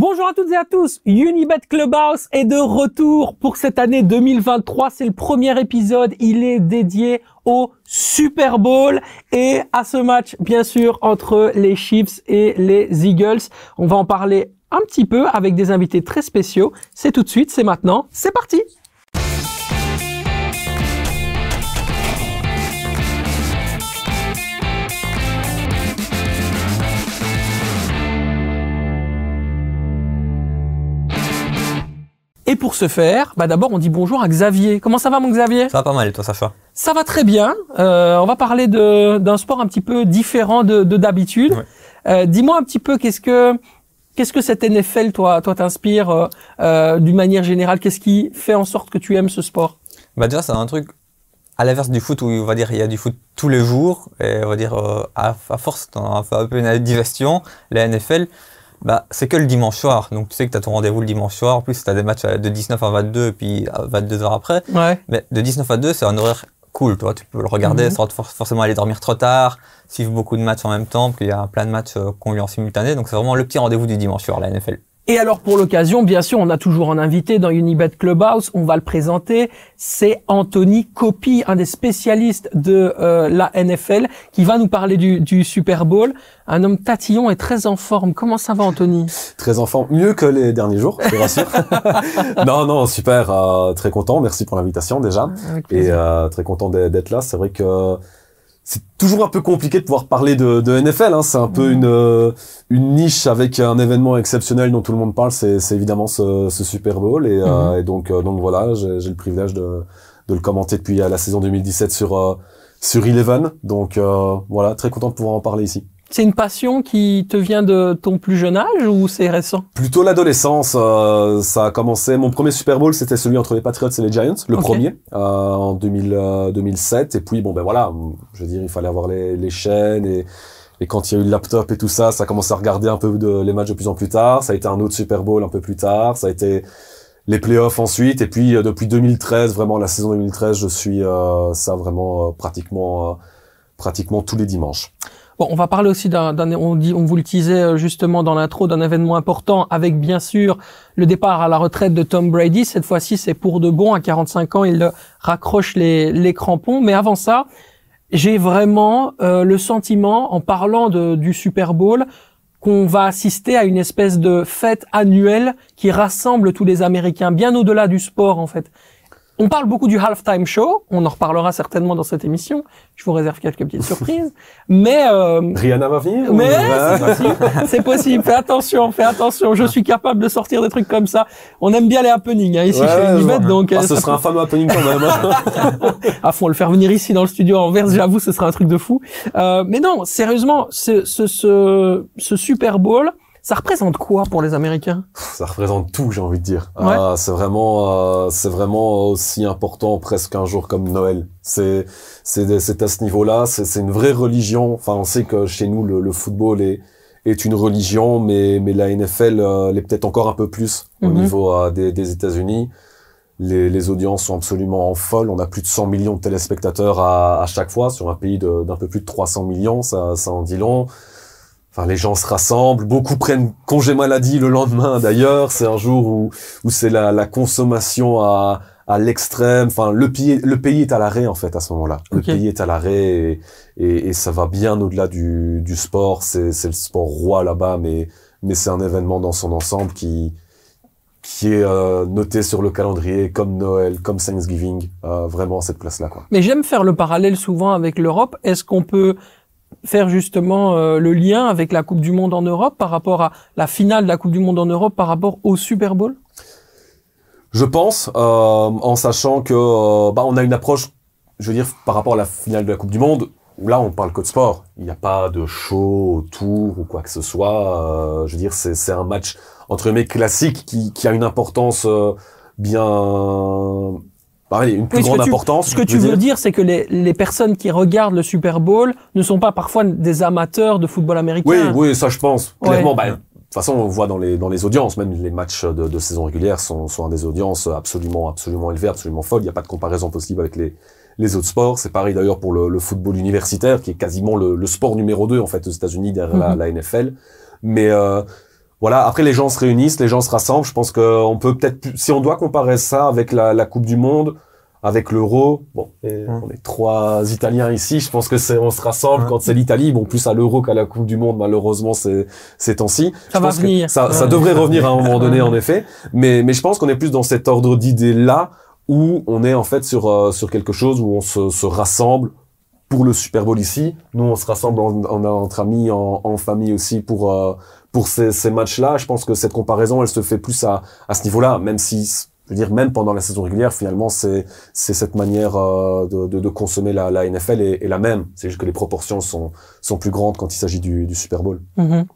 Bonjour à toutes et à tous, Unibet Clubhouse est de retour pour cette année 2023. C'est le premier épisode, il est dédié au Super Bowl et à ce match, bien sûr, entre les Chiefs et les Eagles. On va en parler un petit peu avec des invités très spéciaux. C'est tout de suite, c'est maintenant, c'est parti pour ce faire, bah d'abord on dit bonjour à Xavier. Comment ça va mon Xavier? Ça va pas mal et toi Sacha? Ça va très bien. Euh, on va parler d'un sport un petit peu différent de d'habitude. Ouais. Euh, Dis-moi un petit peu qu'est-ce que qu'est-ce que cette NFL toi toi t'inspire euh, d'une manière générale? Qu'est-ce qui fait en sorte que tu aimes ce sport? Bah déjà c'est un truc à l'inverse du foot où on va dire il y a du foot tous les jours et on va dire à, à force t'en as fait un peu une digestion. La NFL bah c'est que le dimanche soir. Donc tu sais que tu as ton rendez-vous le dimanche soir. En plus tu as des matchs de 19 à 22 et puis à 22 heures après. Ouais. mais de 19 à 2 c'est un horaire cool toi. Tu peux le regarder Mhm. sans for- forcément aller dormir trop tard suivre beaucoup de matchs en même temps puis il y a plein de matchs euh, qu'on eu en simultané. Donc c'est vraiment le petit rendez-vous du dimanche soir la NFL Et alors pour l'occasion, bien sûr, on a toujours un invité dans Unibet Clubhouse, on va le présenter, c'est Anthony Copy, un des spécialistes de euh, la NFL, qui va nous parler du, du Super Bowl. Un homme tatillon et très en forme. Comment ça va Anthony? Très en forme, mieux que les derniers jours, je rassure. non, non, super, euh, très content. Merci pour l'invitation déjà, et euh, très content d'être d'être là. C'est vrai que c'est toujours un peu compliqué de pouvoir parler de, de NFL. Hein. C'est un peu Mhm. une euh, une niche avec un événement exceptionnel dont tout le monde parle. C'est évidemment ce, ce Super Bowl, et, euh, et donc euh, donc voilà, j'ai le privilège de de le commenter depuis la saison 2017 sur euh, sur Eleven. Donc euh, voilà, très content de pouvoir en parler ici. C'est une passion qui te vient de ton plus jeune âge ou c'est récent? Plutôt l'adolescence, euh, ça a commencé. Mon premier Super Bowl, c'était celui entre les Patriots et les Giants, le premier euh, en 2000, euh, 2007. Et puis bon ben voilà, je veux dire, il fallait avoir les, les chaînes et, et quand il y a eu le laptop et tout ça, ça a commencé à regarder un peu de, les matchs de plus en plus tard. Ça a été un autre Super Bowl un peu plus tard. Ça a été les playoffs ensuite. Et puis euh, depuis 2013, vraiment la saison 2013, je suis euh, ça vraiment euh, pratiquement euh, pratiquement tous les dimanches. Bon, on va parler aussi d'un, on dit, on vous le disait euh, justement dans l'intro, d'un événement important avec bien sûr le départ à la retraite de Tom Brady. Cette fois-ci, c'est pour de bon. À 45 ans, il raccroche les, les crampons. Mais avant ça, j'ai vraiment euh, le sentiment, en parlant de, du Super Bowl, qu'on va assister à une espèce de fête annuelle qui rassemble tous les Américains, bien au-delà du sport en fait. On parle beaucoup du halftime show, on en reparlera certainement dans cette émission. Je vous réserve quelques petites surprises, mais euh, Rihanna va venir mais ou- c'est possible, c'est possible. Fais attention, fais attention. Je suis capable de sortir des trucs comme ça. On aime bien les happenings hein, ici Ouais, chez Unibet, donc Ah, euh, ce ça serait un fameux happening quand même. hein. à fond le faire venir ici dans le studio à Anvers, j'avoue, ce serait un truc de fou. Euh, mais non, sérieusement, ce, ce, ce, ce Super Bowl, ça représente quoi pour les Américains? Ça représente tout, j'ai envie de dire. Ouais. Ah, c'est vraiment, euh, c'est vraiment aussi important presque un jour comme Noël. C'est, c'est, c'est à ce niveau-là. C'est, c'est une vraie religion. Enfin, on sait que chez nous le, le football est est une religion, mais mais la NFL euh, l'est peut-être encore un peu plus au Mhm. niveau euh, des, des États-Unis. Les, les audiences sont absolument folles. On a plus de 100 millions de téléspectateurs à, à chaque fois sur un pays d'un peu plus de 300 millions. Ça, ça en dit long. Enfin, les gens se rassemblent, beaucoup prennent congé maladie le lendemain d'ailleurs. C'est un jour où, où c'est la, la consommation à, à l'extrême. Enfin, le pays, le pays est à l'arrêt en fait à ce moment-là. Le pays est à l'arrêt et, et, et ça va bien au-delà du, du sport. C'est, c'est le sport roi là-bas, mais, mais c'est un événement dans son ensemble qui, qui est euh, noté sur le calendrier comme Noël, comme Thanksgiving. Euh, vraiment à cette place-là, quoi. Mais j'aime faire le parallèle souvent avec l'Europe. Est-ce qu'on peut faire justement euh, le lien avec la Coupe du Monde en Europe par rapport à la finale de la Coupe du Monde en Europe par rapport au Super Bowl? Je pense, euh, en sachant que euh, bah, on a une approche, je veux dire, par rapport à la finale de la Coupe du Monde, où là on parle que de sport. Il n'y a pas de show autour ou quoi que ce soit. Je veux dire, c'est un match entre guillemets classique qui, qui a une importance bien, bah, allez, une plus Oui, ce grande tu- importance. Ce que tu veux dire, c'est que les, les personnes qui regardent le Super Bowl ne sont pas parfois des amateurs de football américain. Oui, oui, ça je pense. Ouais. Clairement, bah, de toute façon, on voit dans les dans les audiences, même les matchs de, de saison régulière sont sont à des audiences absolument absolument élevées, absolument folles. Il n'y a pas de comparaison possible avec les les autres sports. C'est pareil d'ailleurs pour le, le football universitaire, qui est quasiment le, le sport numéro 2 en fait aux États-Unis derrière la, Mhm. la NFL. Mais euh, voilà. Après, les gens se réunissent, les gens se rassemblent. Je pense qu'on peut peut-être, si on doit comparer ça avec la, la Coupe du Monde, avec l'euro, bon, et Hum. on est trois Italiens ici. Je pense que c'est, on se rassemble Ouais. quand c'est l'Italie. Bon, plus à l'euro qu'à la Coupe du Monde, malheureusement, c'est ces temps-ci. Ça Je va pense venir. Ça, ça Ouais. devrait revenir à un moment donné, en effet. Mais, mais je pense qu'on est plus dans cet ordre d'idées là où on est en fait sur euh, sur quelque chose où on se, se rassemble pour le Super Bowl ici. Nous, on se rassemble en, en- entre amis, en, en famille aussi pour euh, pour ces, ces matchs-là. Je pense que cette comparaison, elle se fait plus à à ce niveau-là, même si je veux dire même pendant la saison régulière, finalement, c'est c'est cette manière euh, de, de, de consommer la, la NFL est, est la même. C'est juste que les proportions sont sont plus grandes quand il s'agit du, du Super Bowl. Mhm.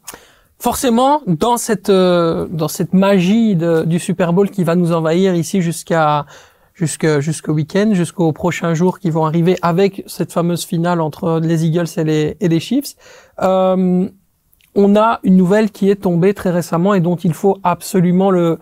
Forcément, dans cette euh, dans cette magie de- du Super Bowl qui va nous envahir ici jusqu'à jusqu'au week-end, jusqu'aux prochains jours qui vont arriver avec cette fameuse finale entre les Eagles et les et les Chiefs, euh, on a une nouvelle qui est tombée très récemment et dont il faut absolument le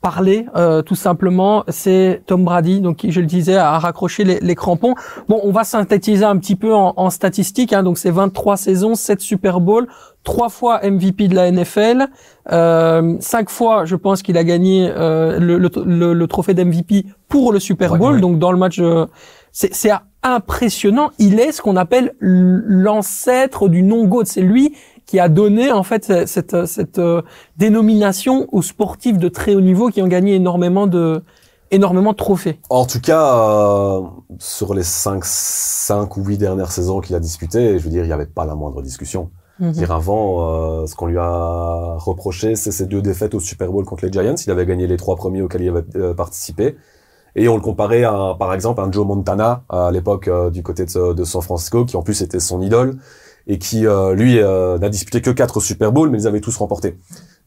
parler euh, tout simplement, c'est Tom Brady, donc qui, je le disais, a raccroché les, les crampons. Bon, on va synthétiser un petit peu en, en statistiques, hein, donc c'est 23 saisons, 7 Super Bowls, trois fois MVP de la NFL, euh, cinq fois, je pense qu'il a gagné euh, le, le, le- trophée d'MVP pour le Super Bowl, ouais. donc dans le match, euh, c'est c'est impressionnant. Il est ce qu'on appelle l'ancêtre du non-GOAT. C'est lui qui a donné en fait cette, cette, cette, euh, dénomination aux sportifs de très haut niveau qui ont gagné énormément de énormément de trophées. En tout cas, euh, sur les 5, 5 ou 8 dernières saisons qu'il a disputées, je veux dire, il n'y avait pas la moindre discussion. Mhm. Dire avant, euh, ce qu'on lui a reproché, c'est ses deux défaites au Super Bowl contre les Giants. Il avait gagné les trois premiers auxquels il avait euh, participé. Et on le comparait à, par exemple, à un Joe Montana, à l'époque euh, du côté de, de San Francisco, qui en plus était son idole, et qui, euh, lui, euh, n'a disputé que quatre Super Bowls, mais ils avaient tous remportés.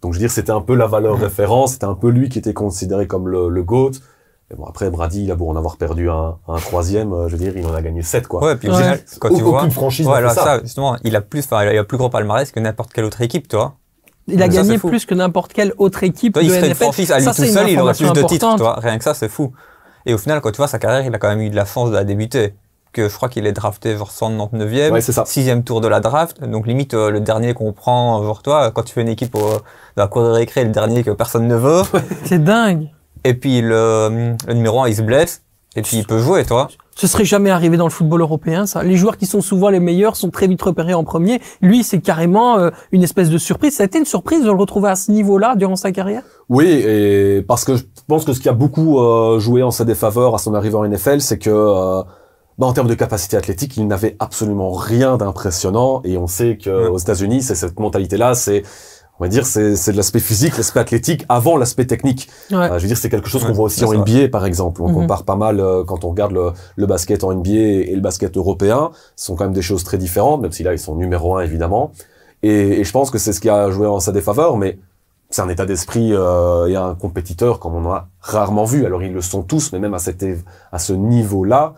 Donc, je veux dire, c'était un peu la valeur référence, c'était un peu lui qui était considéré comme le, le GOAT. Et bon, après, Brady, il a beau en avoir perdu un, un troisième, euh, je veux dire, il en a gagné sept, quoi. Ouais, puis au Ouais. final, quand tu Aucune vois, franchise voilà, fait ça. ça, justement, il a plus, enfin, il a plus gros palmarès que n'importe quelle autre équipe, toi. Il a Mais gagné plus que n'importe quelle autre équipe Toi, de il serait une NFL. franchise à lui Ça, tout une seul, il aurait plus de titres, toi. Rien que ça, c'est fou. Et au final, quand tu vois sa carrière, il a quand même eu de la chance de la débuter. Que je crois qu'il est drafté genre 199e, Ouais, c'est ça. sixième tour de la draft. Donc limite euh, le dernier qu'on prend, genre toi, quand tu fais une équipe au, dans la cour de récré, le dernier que personne ne veut. C'est dingue. et puis le, le numéro 1, il se blesse. Et puis il peut jouer, toi. Ce serait jamais arrivé dans le football européen, ça. Les joueurs qui sont souvent les meilleurs sont très vite repérés en premier. Lui, c'est carrément euh, une espèce de surprise. Ça a été une surprise de le retrouver à ce niveau-là durant sa carrière? Oui, et parce que je pense que ce qui a beaucoup euh, joué en sa défaveur à son arrivée en NFL, c'est que euh, bah, en termes de capacité athlétique, il n'avait absolument rien d'impressionnant. Et on sait que Mm. aux États-Unis, c'est cette mentalité-là, c'est on va dire, c'est c'est de l'aspect physique, l'aspect athlétique avant l'aspect technique. Ouais. Euh, je veux dire, c'est quelque chose qu'on Ouais, voit aussi en. NBA, par exemple. On Mhm. compare pas mal euh, quand on regarde le, le basket en NBA et le basket européen. Ce sont quand même des choses très différentes, même si là, ils sont numéro un, évidemment. Et, et je pense que c'est ce qui a joué en sa défaveur, mais c'est un état d'esprit euh, et un compétiteur comme on en a rarement vu. Alors, ils le sont tous, mais même à ce niveau-là,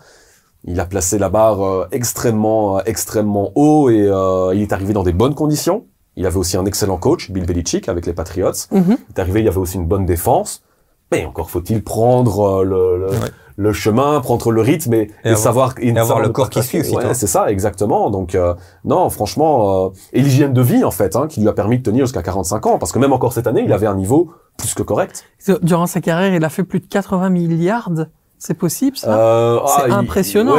il a placé la barre euh, extrêmement, euh, extrêmement haut et euh, il est arrivé dans des bonnes conditions. Il avait aussi un excellent coach, Bill Belichick, avec les Patriots. Mhm. Il est arrivé, il y avait aussi une bonne défense. Mais encore faut-il prendre euh, le, le, Ouais. le chemin, prendre le rythme et, et avoir- savoir et, avoir savoir le corps qui suit aussi, Ouais, c'est ça, exactement. Donc euh, non, franchement, euh, et l'hygiène de vie en fait, hein, qui lui a permis de tenir jusqu'à 45 ans, parce que même encore cette année, il avait un niveau plus que correct. Durant sa carrière, il a fait plus de 80 milliards. C'est possible, ça Euh, C'est il- impressionnant.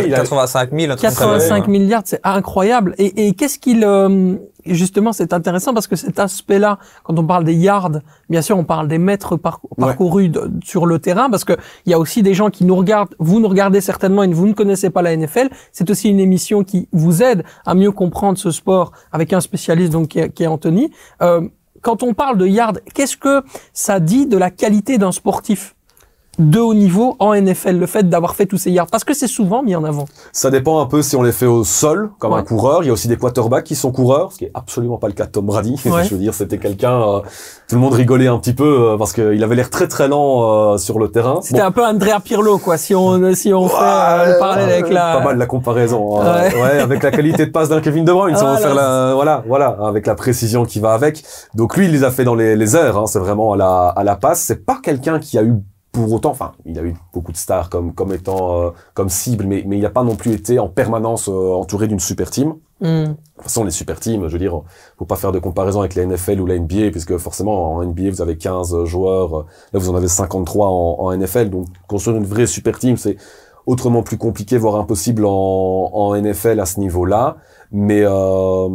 C'est il a- 85 000. un truc comme ça, 85 ouais. milliards, c'est incroyable. Et, et qu'est-ce qu'il... euh, justement, c'est intéressant parce que cet aspect-là, quand on parle des yards, bien sûr, on parle des mètres par- parcourus de- sur le terrain, parce que il y a aussi des gens qui nous regardent, vous nous regardez certainement et vous ne connaissez pas la NFL. C'est aussi une émission qui vous aide à mieux comprendre ce sport avec un spécialiste donc qui est, qui est Anthony. Euh, quand on parle de yards, qu'est-ce que ça dit de la qualité d'un sportif? De haut niveau en NFL, le fait d'avoir fait tous ces yards Parce que c'est souvent mis en avant. Ça dépend un peu si on les fait au sol, comme Ouais. un coureur. Il y a aussi des quarterbacks qui sont coureurs, ce qui est absolument pas le cas de Tom Brady. Ouais. Je veux dire, c'était quelqu'un, euh, tout le monde rigolait un petit peu euh, parce qu'il avait l'air très très lent euh, sur le terrain. C'était un peu Andrea Pirlo, quoi, si on, si on fait euh, le parallèle avec la... Pas mal la comparaison. hein. Ouais. Ouais. avec la qualité de passe d'un Kevin De Bruyne, si on veut faire la, voilà, voilà, avec la précision qui va avec. Donc lui, il les a fait dans les, les airs. Hein. C'est vraiment à la, à la passe. C'est pas quelqu'un qui a eu pour autant, enfin, il a eu beaucoup de stars comme comme étant euh, comme cible, mais mais il n'a pas non plus été en permanence euh, entouré d'une super team. Hmm. De toute façon, les super teams, je veux dire, faut pas faire de comparaison avec la NFL ou la NBA, puisque forcément, en NBA, vous avez 15 joueurs, là, vous en avez 53 en, en NFL, donc construire une vraie super team, c'est autrement plus compliqué, voire impossible en, en NFL à ce niveau-là. Mais euh,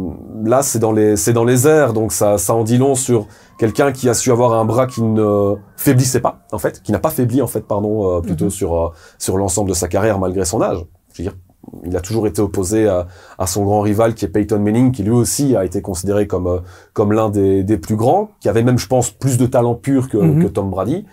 là, c'est dans les c'est dans les airs, donc ça ça en dit long sur quelqu'un qui a su avoir un bras qui ne faiblissait pas, en fait, qui n'a pas faibli en fait, pardon, euh, plutôt Mhm. sur euh, sur l'ensemble de sa carrière malgré son âge. Je veux dire, il a toujours été opposé à, à son grand rival qui est Peyton Manning, qui lui aussi a été considéré comme euh, comme l'un des, des plus grands, qui avait même, je pense, plus de talent pur que, Mhm. que Tom Brady,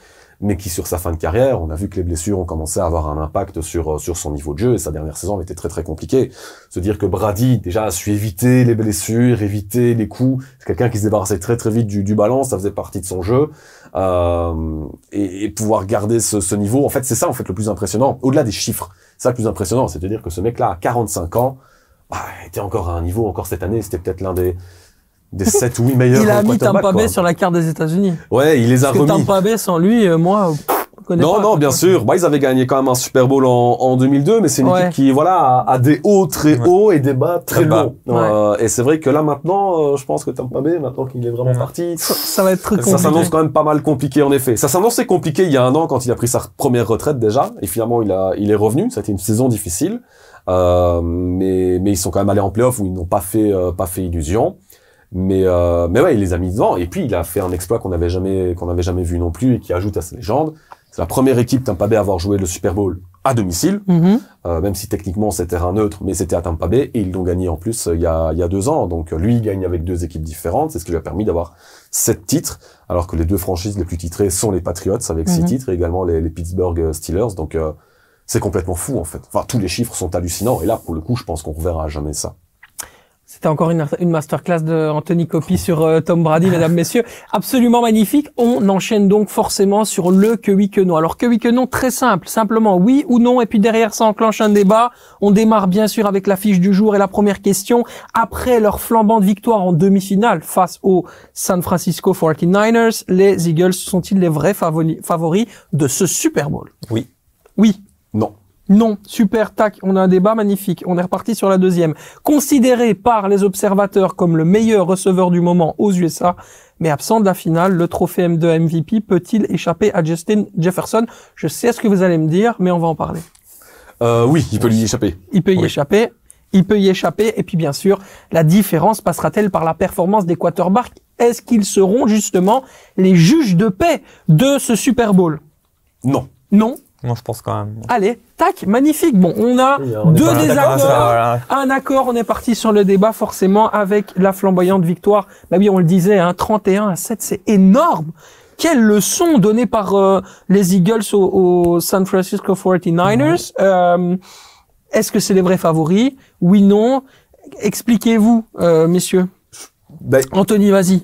mais qui sur sa fin de carrière, on a vu que les blessures ont commencé à avoir un impact sur euh, sur son niveau de jeu et sa dernière saison avait été très très compliquée. Se dire que Brady déjà a su éviter les blessures, éviter les coups, c'est quelqu'un qui se débarrassait très très vite du, du ballon, ça faisait partie de son jeu. Euh, et, et pouvoir garder ce, ce niveau, en fait, c'est ça en fait le plus impressionnant. Au-delà des chiffres, c'est ça le plus impressionnant, c'est-à-dire que ce mec-là, à 45 ans, bah, était encore à un niveau, encore cette année, c'était peut-être l'un des des 7 ou 8 meilleurs Il a mis Tampa Bay sur la carte des États-Unis. Ouais, il les a Parce que remis. Tampa Bay, sans lui, euh, moi, pff, je connais Non, pas, non, bien sûr. Bah, ils avaient gagné quand même un Super Bowl en, en 2002, mais c'est une Ouais. équipe qui, voilà, a, a des hauts très Ouais. hauts et des bas très Très bas. longs. Euh, et c'est vrai que là, maintenant, euh, je pense que Tampa Bay, maintenant qu'il est vraiment Ouais. parti, Ça, ça va être très ça compliqué. s'annonce quand même pas mal compliqué, en effet. Ça s'annonçait compliqué il y a un an quand il a pris sa première retraite déjà, et finalement, il a, il est revenu. Ça a été une saison difficile. Euh, mais, mais ils sont quand même allés en playoff où ils n'ont pas fait, euh, pas fait illusion. Mais, euh, mais ouais, il les a mis devant. Et puis, il a fait un exploit qu'on n'avait jamais, qu'on n'avait jamais vu non plus et qui ajoute à sa légende. C'est la première équipe Tampa Bay à avoir joué le Super Bowl à domicile, Mhm. euh, même si techniquement c'est terrain neutre, mais c'était à Tampa Bay et ils l'ont gagné en plus euh, il y a, il y a deux ans. Donc euh, lui, il gagne avec deux équipes différentes, c'est ce qui lui a permis d'avoir sept titres, alors que les deux franchises les plus titrées sont les Patriots avec six Mhm. titres et également les, les Pittsburgh Steelers. Donc euh, c'est complètement fou en fait. Enfin, tous les chiffres sont hallucinants et là, pour le coup, je pense qu'on reverra jamais ça. C'était encore une, une masterclass de Anthony Copy sur euh, Tom Brady, mesdames, messieurs. Absolument magnifique. On enchaîne donc forcément sur le que oui que non. Alors que oui que non, très simple. Simplement oui ou non. Et puis derrière, ça enclenche un débat. On démarre bien sûr avec l'affiche du jour et la première question. Après leur flambante victoire en demi-finale face aux San Francisco 49ers, les Eagles sont-ils les vrais favori- favoris de ce Super Bowl? Oui. Oui. Non. Non, super, tac, on a un débat magnifique. On est reparti sur la deuxième. Considéré par les observateurs comme le meilleur receveur du moment aux USA, mais absent de la finale, le trophée M2 MVP peut-il échapper à Justin Jefferson? Je sais ce que vous allez me dire, mais on va en parler. Euh, oui, il peut y échapper. Il peut y Oui. échapper. Il peut y échapper. Et puis, bien sûr, la différence passera-t-elle par la performance des quarterbacks? Est-ce qu'ils seront justement les juges de paix de ce Super Bowl? Non. Non? Moi, je pense quand même. Allez, tac, magnifique. Bon, on a Oui, on est deux désaccords. voilà. Un accord, on est parti sur le débat forcément avec la flamboyante victoire. Bah oui, on le disait, hein, 31 à 7, c'est énorme. Quelle leçon donnée par euh, les Eagles aux, aux San Francisco 49ers. Euh, Est-ce que c'est les vrais favoris? Oui, non. Expliquez-vous, euh, messieurs. Ben, Anthony, vas-y.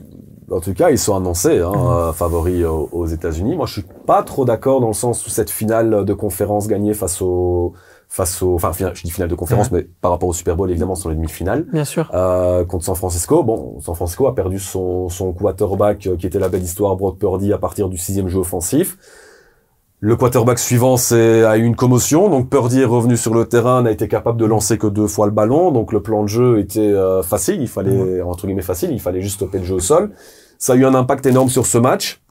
En tout cas, ils sont annoncés hein, euh, favoris aux, aux États-Unis. Moi, je suis pas trop d'accord dans le sens où cette finale de conférence gagnée face au, face au, enfin, je dis finale de conférence, mais par rapport au Super Bowl, évidemment, ce sont les demi-finales Bien sûr. euh, contre San Francisco. Bon, San Francisco a perdu son, son quarterback, euh, qui était la belle histoire, Brock Purdy, à partir du sixième jeu offensif. Le quarterback suivant c'est, a eu une commotion, donc Purdy est revenu sur le terrain, n'a été capable de lancer que deux fois le ballon, donc le plan de jeu était euh, facile, il fallait, entre guillemets facile, il fallait juste stopper le jeu au sol. Ça a eu un impact énorme sur ce match,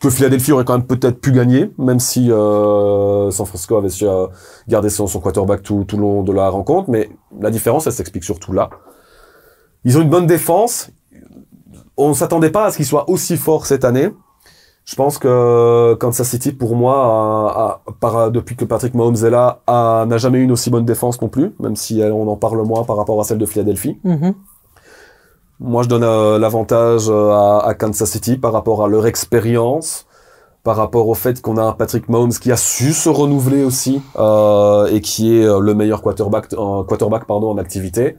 que Philadelphie aurait quand même peut-être pu gagner, même si euh, San Francisco avait su euh, garder son, son quarterback tout, tout le long de la rencontre, mais la différence, elle s'explique surtout là. Ils ont une bonne défense, on s'attendait pas à ce qu'ils soient aussi forts cette année. Je pense que Kansas City, pour moi, a- a- par- depuis que Patrick Mahomes est là, n'a jamais eu une aussi bonne défense non plus, même si euh, on en parle moins par rapport à celle de Philadelphie. Mhm. Moi, je donne euh, l'avantage euh, à, à Kansas City par rapport à leur expérience, par rapport au fait qu'on a un Patrick Mahomes qui a su se renouveler aussi euh, et qui est euh, le meilleur quarterback, euh, quarterback pardon, en activité.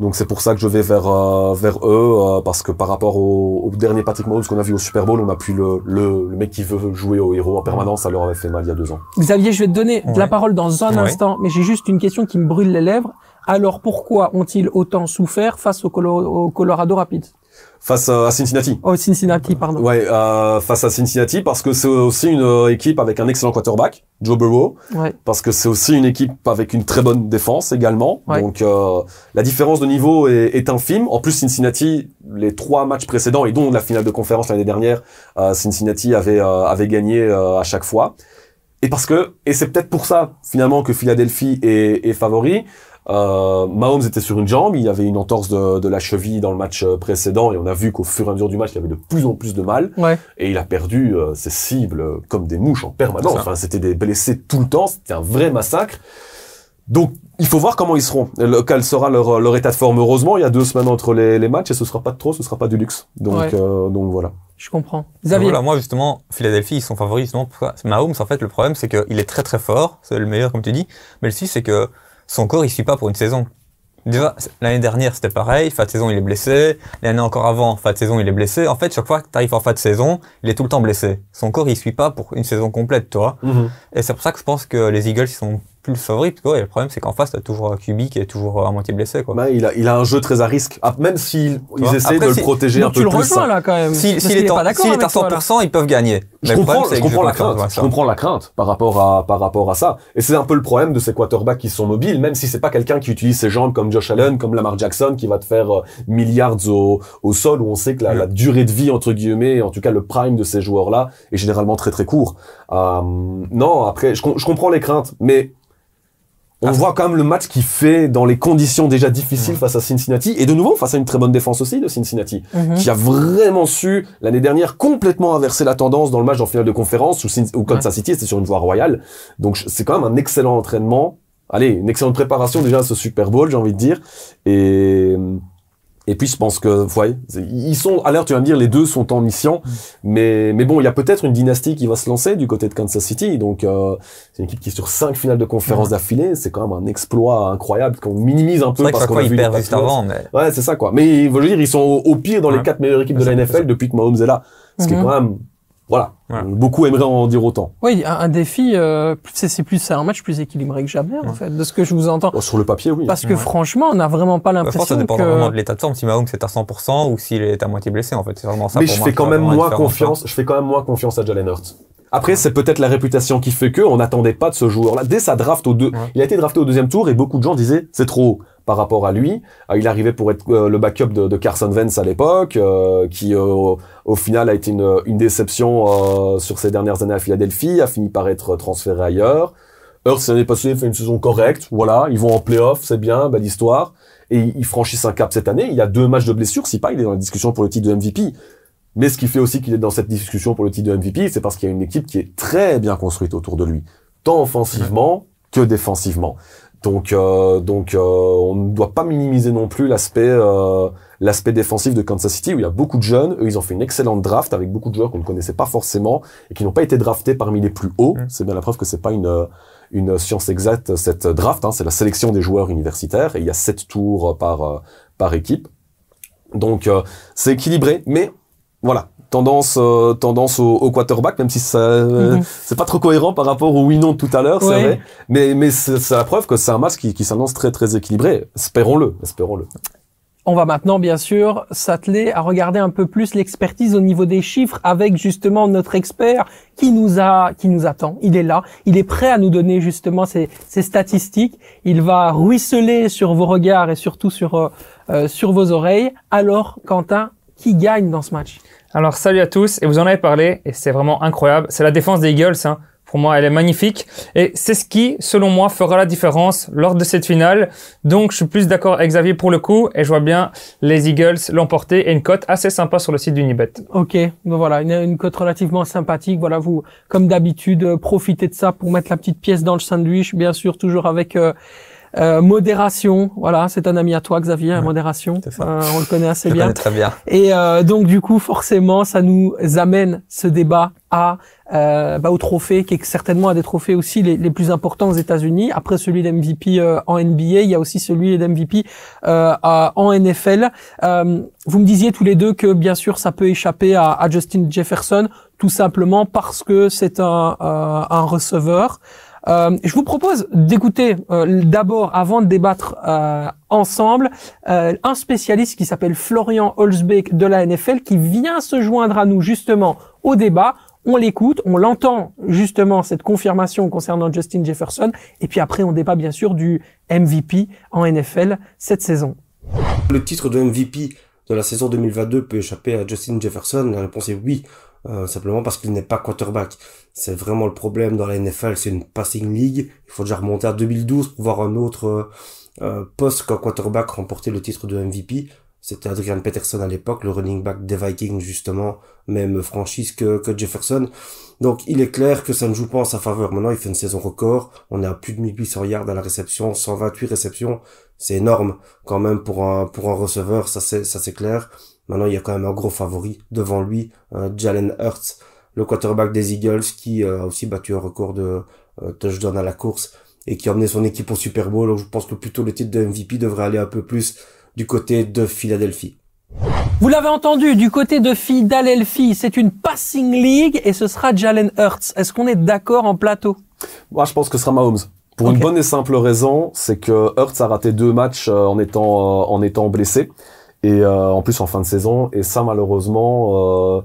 Donc c'est pour ça que je vais vers euh, vers eux euh, parce que par rapport au, au dernier Patrick Mahomes qu'on a vu au Super Bowl, on a plus le, le, le mec qui veut jouer au héros en permanence. Ça leur avait fait mal il y a deux ans. Xavier, je vais te donner de la parole dans un Ouais. instant, mais j'ai juste une question qui me brûle les lèvres. Alors pourquoi ont-ils autant souffert face au, Colo- au Colorado Rapids? Face à Cincinnati. Oh, Cincinnati, pardon. Ouais, euh, face à Cincinnati parce que c'est aussi une euh, équipe avec un excellent quarterback, Joe Burrow, Ouais. parce que c'est aussi une équipe avec une très bonne défense également. Ouais. Donc euh, la différence de niveau est, est infime. En plus, Cincinnati, les trois matchs précédents et dont la finale de conférence l'année dernière, euh, Cincinnati avait euh, avait gagné euh, à chaque fois. Et parce que et c'est peut-être pour ça finalement que Philadelphie est, est favori. Euh, Mahomes était sur une jambe, il avait une entorse de, de la cheville dans le match euh, précédent et on a vu qu'au fur et à mesure du match, il avait de plus en plus de mal Ouais. et il a perdu euh, ses cibles comme des mouches en permanence. Enfin, c'était des blessés tout le temps, c'était un vrai massacre. Donc, il faut voir comment ils seront, le- quel sera leur, leur état de forme. Heureusement, il y a deux semaines entre les, les matchs et ce sera pas de trop, ce sera pas du luxe. Donc, Ouais. euh, donc voilà. Je comprends. Xavier. Voilà, moi justement, Philadelphie, ils sont favoris justement. Mahomes, en fait, le problème, c'est qu'il est très très fort, c'est le meilleur comme tu dis, mais le souci, c'est que son corps, il suit pas pour une saison. Déjà, l'année dernière, c'était pareil, fin de saison, il est blessé. L'année encore avant, fin de saison, il est blessé. En fait, chaque fois que tu arrives en fin de saison, il est tout le temps blessé. Son corps, il suit pas pour une saison complète, tu vois. Et c'est pour ça que je pense que les Eagles, ils sont plus favoris, parce que ouais, le problème, c'est qu'en face, t'as toujours un QB qui est toujours à moitié blessé, quoi. Bah, il, a, il a un jeu très à risque. Ah, même s'ils ils essaient après, de si- le protéger Donc un tu peu le plus. rejoins hein. là quand même. S'il qu'il est, en- à avec toi, là. 100%, ils peuvent gagner. Je Mais le comprends, problème, je comprends la crainte. Je comprends la crainte par rapport à par rapport à ça. Et c'est un peu le problème de ces quarterbacks qui sont mobiles, même si c'est pas quelqu'un qui utilise ses jambes comme Josh Allen, comme Lamar Jackson, qui va te faire euh, milliards au, au sol, où on sait que la, Mm. la durée de vie entre guillemets, en tout cas le prime de ces joueurs-là, est généralement très très court. Euh, non, après, je, je comprends les craintes, mais on Ah. voit quand même le match qu'il fait dans les conditions déjà difficiles face à Cincinnati, et de nouveau face à une très bonne défense aussi de Cincinnati Mhm. qui a vraiment su l'année dernière complètement inverser la tendance dans le match en finale de conférence où, où Kansas City était sur une voie royale. Donc c'est quand même un excellent entraînement. Allez, une excellente préparation déjà à ce Super Bowl, j'ai envie de dire. Et et puis je pense que ouais, c'est- ils sont à l'heure tu vas me dire les deux sont en mission, mais mais bon il y a peut-être une dynastie qui va se lancer du côté de Kansas City. Donc euh, c'est une équipe qui est sur cinq finales de conférence d'affilée, c'est quand même un exploit incroyable qu'on minimise un peu vrai parce qu'on a vu ils juste avant, mais Ouais, c'est ça quoi. Mais je veux dire, ils sont au, au pire dans les quatre meilleures équipes de la NFL depuis que Mahomes est là. Ce qui est Mhm. quand même, voilà, Ouais. beaucoup aimeraient en dire autant. Oui, un, un défi, euh, c'est plus c'est un match plus équilibré que jamais en fait, de ce que je vous entends. Oh, sur le papier, oui. Parce que Ouais. franchement, on n'a vraiment pas Bah, je pense que ça l'impression dépend vraiment de l'état de forme, si Mahomes est à 100% ou s'il est à moitié blessé, en fait. C'est vraiment ça Mais pour je moi fais quand même moins confiance. Je fais quand même moins confiance à Jalen Hurts. Après, c'est peut-être la réputation qui fait que on n'attendait pas de ce joueur-là. Dès sa draft au deux, il a été drafté au deuxième tour et beaucoup de gens disaient c'est trop haut par rapport à lui. Euh, il arrivait pour être euh, le backup de, de Carson Wentz à l'époque, euh, qui euh, au- final a été une, une déception euh, sur ces dernières années à Philadelphie, a fini par être transféré ailleurs. Hurts l'année passée fait une saison correcte, voilà, ils vont en playoff, c'est bien, belle histoire. Et ils franchissent un cap cette année. Il y a deux matchs de blessure, si pas, il est dans la discussion pour le titre de MVP. Mais ce qui fait aussi qu'il est dans cette discussion pour le titre de MVP, c'est parce qu'il y a une équipe qui est très bien construite autour de lui, tant offensivement que défensivement. Donc, euh, donc, euh, on ne doit pas minimiser non plus l'aspect, euh, l'aspect défensif de Kansas City où il y a beaucoup de jeunes. Eux, ils ont fait une excellente draft avec beaucoup de joueurs qu'on ne connaissait pas forcément et qui n'ont pas été draftés parmi les plus hauts. C'est bien la preuve que c'est pas une une science exacte cette draft. Hein, c'est la sélection des joueurs universitaires et il y a sept tours par par équipe. Donc, c'est équilibré, mais voilà. Tendance, euh, tendance au, au quarterback, même si ça, euh, Mhm. c'est pas trop cohérent par rapport au oui-non de tout à l'heure, c'est vrai. Mais, mais c'est la preuve que c'est un match qui, qui s'annonce très, très équilibré. Espérons-le, espérons-le. On va maintenant, bien sûr, s'atteler à regarder un peu plus l'expertise au niveau des chiffres avec justement notre expert qui nous a, qui nous attend. Il est là. Il est prêt à nous donner justement ces, ces statistiques. Il va ruisseler sur vos regards et surtout sur, euh, euh, sur vos oreilles. Alors, Quentin, qui gagne dans ce match? Alors salut à tous, et vous en avez parlé, et c'est vraiment incroyable. C'est la défense des Eagles, hein. pour moi elle est magnifique, et c'est ce qui, selon moi, fera la différence lors de cette finale. Donc je suis plus d'accord avec Xavier pour le coup, et je vois bien les Eagles l'emporter, et une cote assez sympa sur le site d'Unibet. Ok, donc voilà, une, une cote relativement sympathique. Voilà, vous, comme d'habitude, euh, profitez de ça pour mettre la petite pièce dans le sandwich, bien sûr, toujours avec euh, euh, modération. Voilà, c'est un ami à toi, Xavier, hein, Ouais, modération. Euh, on le connaît assez Je bien. connais très bien. Et euh, donc du coup, forcément, ça nous amène ce débat à euh, bah, au trophée, qui est certainement un des trophées aussi les, les plus importants aux États-Unis. Après celui d'MVP euh, en NBA, il y a aussi celui d'MVP euh, en NFL. Euh, vous me disiez tous les deux que bien sûr, ça peut échapper à, à Justin Jefferson, tout simplement parce que c'est un, euh, un receveur. Euh, je vous propose d'écouter euh, d'abord, avant de débattre euh, ensemble, euh, un spécialiste qui s'appelle Florian Holzbeek de la NFL qui vient se joindre à nous justement au débat. On l'écoute, on l'entend justement cette confirmation concernant Justin Jefferson, et puis après on débat bien sûr du MVP en NFL cette saison. Le titre de MVP de la saison 2022 peut échapper à Justin Jefferson La réponse est oui, euh, simplement parce qu'il n'est pas quarterback. C'est vraiment le problème dans la NFL, c'est une passing league. Il faut déjà remonter à 2012 pour voir un autre euh, euh, poste qu'un quarterback remporter le titre de MVP. C'était Adrian Peterson à l'époque, le running back des Vikings justement, même franchise que, que Jefferson. Donc il est clair que ça ne joue pas en sa faveur. Maintenant il fait une saison record, on est à plus de 1800 yards à la réception, 128 réceptions, c'est énorme quand même pour un pour un receveur, ça c'est ça c'est clair. Maintenant il y a quand même un gros favori devant lui, euh, Jalen Hurts, le quarterback des Eagles qui euh, a aussi battu un record de euh, touchdown à la course et qui a emmené son équipe au Super Bowl. Donc je pense que plutôt le titre de MVP devrait aller un peu plus du côté de Philadelphie. Vous l'avez entendu, du côté de Philadelphie, c'est une passing league et ce sera Jalen Hurts. Est-ce qu'on est d'accord en plateau? Moi, je pense que ce sera Mahomes. Pour une bonne et simple raison, c'est que Hurts a raté deux matchs en étant euh, en étant blessé et euh, en plus en fin de saison. Et ça malheureusement euh,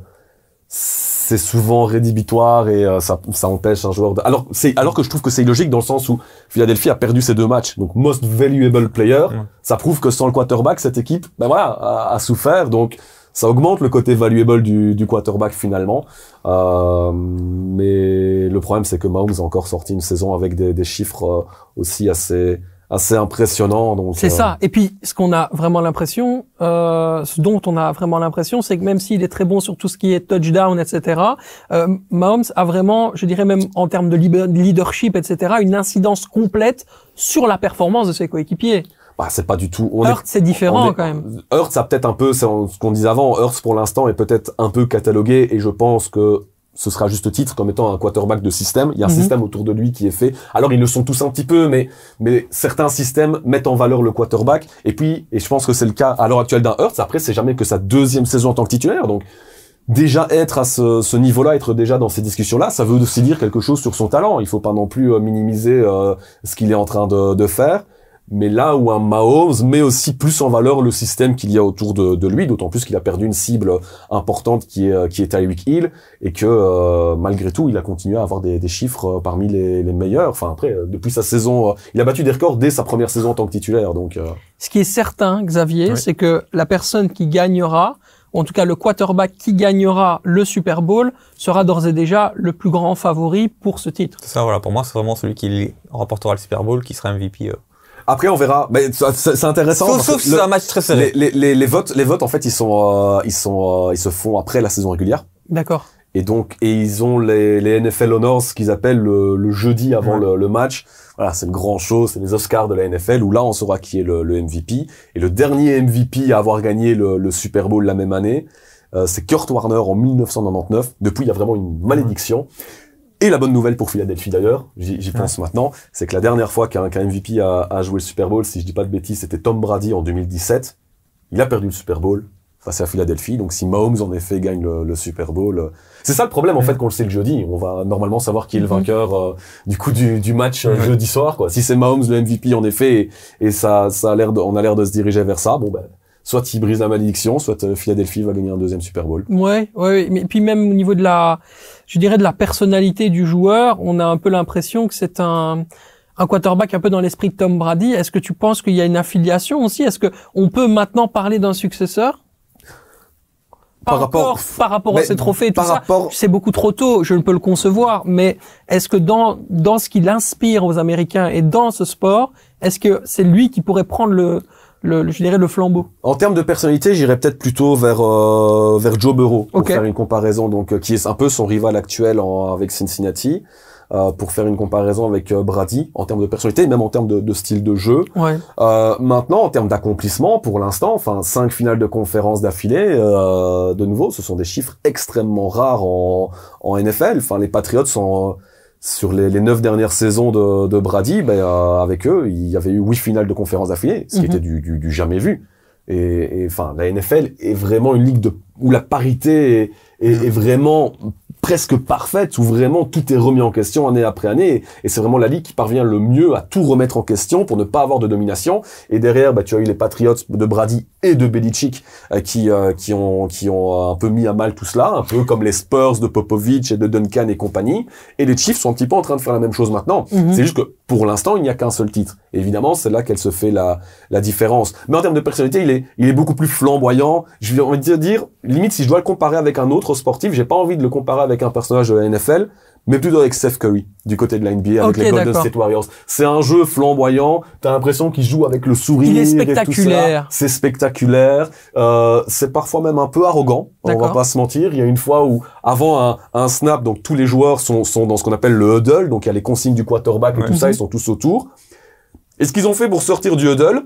c'est souvent rédhibitoire et euh, ça, ça empêche un joueur de... alors c'est alors que je trouve que c'est illogique dans le sens où Philadelphie a perdu ses deux matchs. Donc most valuable player ça prouve que sans le quarterback cette équipe ben voilà a, a souffert. Donc ça augmente le côté valuable du, du quarterback finalement. Euh, mais le problème c'est que Mahomes a encore sorti une saison avec des, des chiffres euh, aussi assez assez impressionnants donc C'est euh, ça. Et puis, ce qu'on a vraiment l'impression, euh, ce dont on a vraiment l'impression, c'est que même s'il est très bon sur tout ce qui est touchdown, etc., euh, Mahomes a vraiment, je dirais même en termes de leadership, etc., une incidence complète sur la performance de ses coéquipiers. bah, c'est pas du tout on Hurts, c'est différent On est- quand même. Hurts a peut-être un peu, c'est ce qu'on disait avant, Hurts pour l'instant est peut-être un peu catalogué et je pense que ce sera juste titre comme étant un quarterback de système. Il y a un Mhm. système autour de lui qui est fait. Alors ils le sont tous un petit peu, mais mais certains systèmes mettent en valeur le quarterback. Et puis, et je pense que c'est le cas à l'heure actuelle d'un Hurts. Après, c'est jamais que sa deuxième saison en tant que titulaire, donc déjà être à ce, ce niveau-là, être déjà dans ces discussions-là, ça veut aussi dire quelque chose sur son talent. Il faut pas non plus euh, minimiser euh, ce qu'il est en train de, de faire. Mais là où un Mahomes met aussi plus en valeur le système qu'il y a autour de, de lui, d'autant plus qu'il a perdu une cible importante qui est, qui est Tyreek Hill, et que euh, malgré tout, il a continué à avoir des, des chiffres euh, parmi les, les meilleurs. Enfin après, euh, depuis sa saison, euh, il a battu des records dès sa première saison en tant que titulaire. Donc euh, Ce qui est certain, Xavier, Oui. c'est que la personne qui gagnera, ou en tout cas le quarterback qui gagnera le Super Bowl, sera d'ores et déjà le plus grand favori pour ce titre. C'est ça, voilà. Pour moi, c'est vraiment celui qui remportera le Super Bowl qui sera MVP. euh. Après, on verra. Mais c'est intéressant. Sauf, sauf si c'est un match très serré. les, les, les, les votes, les votes, en fait, ils sont, euh, ils sont, euh, ils se font après la saison régulière. D'accord. Et donc, et ils ont les, les NFL Honors, ce qu'ils appellent le, le jeudi avant Ouais. le, le match. Voilà, c'est le grand show, c'est les Oscars de la NFL, où là, on saura qui est le, le MVP. Et le dernier MVP à avoir gagné le, le Super Bowl la même année, euh, c'est Kurt Warner en 1999. Depuis, il y a vraiment une malédiction. Et la bonne nouvelle pour Philadelphie d'ailleurs, j'y j'y pense maintenant, c'est que la dernière fois qu'un MVP a, a joué le Super Bowl, si je dis pas de bêtises, c'était Tom Brady en 2017. Il a perdu le Super Bowl face à Philadelphie. Donc si Mahomes en effet gagne le, le Super Bowl, euh, c'est ça le problème en fait qu'on le sait le jeudi. On va normalement savoir qui est le Mhm. vainqueur euh, du coup du, du match euh, Ouais. jeudi soir. Quoi. Si c'est Mahomes le MVP en effet et, et ça, ça a l'air de, on a l'air de se diriger vers ça, bon ben soit il brise la malédiction, soit euh, Philadelphie va gagner un deuxième Super Bowl. Ouais, ouais, mais puis même au niveau de la, je dirais de la personnalité du joueur, on a un peu l'impression que c'est un un quarterback un peu dans l'esprit de Tom Brady. Est-ce que tu penses qu'il y a une affiliation aussi? Est-ce que on peut maintenant parler d'un successeur? Par rapport- par rapport à ces trophées et tout par ça. rapport- C'est beaucoup trop tôt, je ne peux le concevoir, mais est-ce que dans dans ce qu'il inspire aux Américains et dans ce sport, est-ce que c'est lui qui pourrait prendre le le, je dirais le flambeau En termes de personnalité, j'irais peut-être plutôt vers euh, vers Joe Burrow pour faire une comparaison, donc euh, qui est un peu son rival actuel en, avec Cincinnati, euh, pour faire une comparaison avec euh, Brady en termes de personnalité, même en termes de, de style de jeu. Ouais. Euh, maintenant, en termes d'accomplissement, pour l'instant, enfin cinq finales de conférence d'affilée, euh, de nouveau, ce sont des chiffres extrêmement rares en, en NFL. Enfin, les Patriots sont euh, sur les, les neuf dernières saisons de, de Brady, ben, euh, avec eux, il y avait eu huit finales de conférence d'affilée, ce qui Mhm. était du, du, du jamais vu. Et et, enfin, la NFL est vraiment une ligue de où la parité est, est, est vraiment presque parfaite où vraiment tout est remis en question année après année et c'est vraiment la ligue qui parvient le mieux à tout remettre en question pour ne pas avoir de domination. Et derrière bah tu as eu les Patriots de Brady et de Belichick euh, qui euh, qui ont qui ont un peu mis à mal tout cela un peu comme les Spurs de Popovich et de Duncan et compagnie. Et les Chiefs sont un petit peu en train de faire la même chose maintenant. Mhm. c'est juste que pour l'instant il n'y a qu'un seul titre. Et évidemment c'est là qu'elle se fait la la différence. Mais en termes de personnalité il est il est beaucoup plus flamboyant. Je vais envie de dire limite si je dois le comparer avec un autre sportif j'ai pas envie de le comparer avec un personnage de la NFL mais plutôt avec Steph Curry du côté de la NBA avec Ok, les Golden. State Warriors. C'est un jeu flamboyant, t'as l'impression qu'il joue avec le sourire. Il est et tout spectaculaire. ça. C'est spectaculaire. Euh, c'est parfois même un peu arrogant. On va pas se mentir. Il y a une fois où avant un, un snap, donc tous les joueurs sont, sont dans ce qu'on appelle le huddle, donc il y a les consignes du quarterback et Ouais. tout ça, Mhm. ils sont tous autour. Et ce qu'ils ont fait pour sortir du huddle,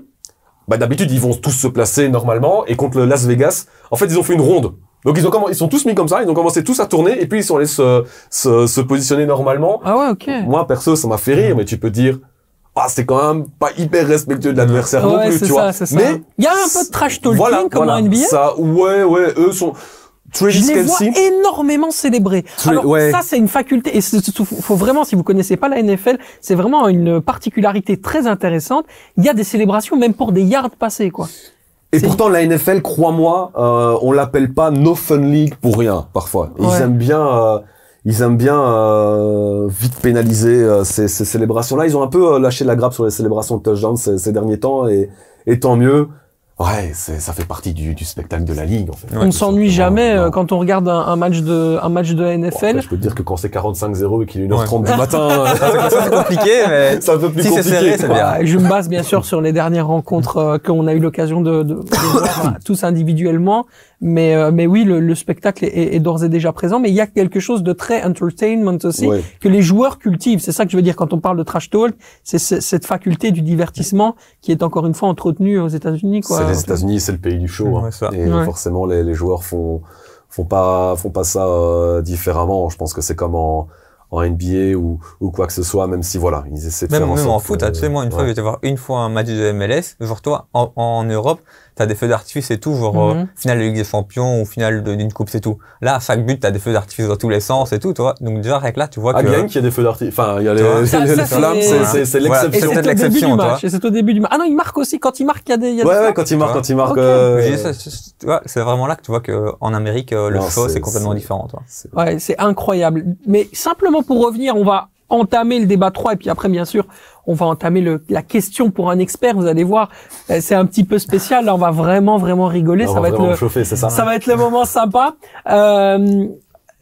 bah d'habitude ils vont tous se placer normalement et contre le Las Vegas, en fait ils ont fait une ronde. Donc ils ont ils sont tous mis comme ça, ils ont commencé tous à tourner et puis ils sont allés se, se, se positionner normalement. Ah ouais, ok. Moi perso ça m'a fait rire, mais tu peux dire ah c'est quand même pas hyper respectueux de l'adversaire non Ouais, plus, c'est tu ça, vois. ça. Mais Il y a un peu de trash talking voilà, comme voilà, en NBA. Ça, ouais, ouais, eux sont. Je les vois Kelsey. énormément célébrés. Alors, ouais. ça, c'est une faculté. Et faut vraiment, si vous connaissez pas la NFL, c'est vraiment une particularité très intéressante. Il y a des célébrations même pour des yards passés, quoi. Et pourtant, la NFL, crois-moi, euh, on l'appelle pas No Fun League pour rien, parfois. Ils Ouais. aiment bien, euh, ils aiment bien euh, vite pénaliser euh, ces, ces célébrations-là. Ils ont un peu euh, lâché la grappe sur les célébrations de touchdown ces, ces derniers temps, et, et tant mieux. Ouais, c'est, ça fait partie du, du spectacle de la ligue, en fait. on ne s'ennuie jamais euh, Non. quand on regarde un, un match de un match de Bon, NFL. après, je peux te dire que quand c'est 45-0 et qu'il est 1h30 du matin, c'est compliqué, mais c'est un peu plus Si c'est compliqué. serré, c'est bien. Ouais, je me base bien sûr sur les dernières rencontres euh, qu'on a eu l'occasion de, de, de voir euh, tous individuellement, mais euh, mais oui, le, le spectacle est, est d'ores et déjà présent, mais il y a quelque chose de très entertainment aussi Ouais. que les joueurs cultivent. C'est ça que je veux dire quand on parle de trash talk, c'est ce- cette faculté du divertissement qui est encore une fois entretenue aux États-Unis. quoi. C'est les États-Unis, c'est le pays du show. hein. Ouais, ça. Et Ouais. forcément, les, les joueurs font font pas font pas ça euh, différemment. Je pense que c'est comme en en NBA ou ou quoi que ce soit, même si voilà, ils essaient de Même, faire en même en foot, que- hein, tu sais, moi, une fois, ouais. j'ai été voir une fois un match de MLS. Genre, toi, en, en Europe, t'as des feux d'artifice et tout, genre, euh, finale de Ligue des Champions ou finale d'une coupe, c'est tout. Là, à chaque but, t'as des feux d'artifice dans tous les sens et tout, tu vois. Donc, déjà, avec là, tu vois À que. Gagn, qu'il y a des feux d'artifice. Enfin, il y a les, Tu vois, ça- les- ça, les flammes, c'est- l'exception. c'est l'exception, du toi. match. Et c'est au début du match. Ah non, il marque aussi. Quand il marque, il y a des. il y a des Ouais, ouais, flammes. quand il marque, quand il marque. Euh, c'est- tu vois, c'est vraiment là que tu vois que en Amérique, euh, le show, c'est- complètement différent, Ouais, c'est incroyable. Mais simplement pour revenir, on va entamer le débat 3 et puis après, bien sûr, on va entamer le, la question pour un expert. Vous allez voir, euh, c'est un petit peu spécial. Là, on va vraiment, vraiment rigoler. on ça va être le, chauffer, ça. ça va être le moment sympa. Euh,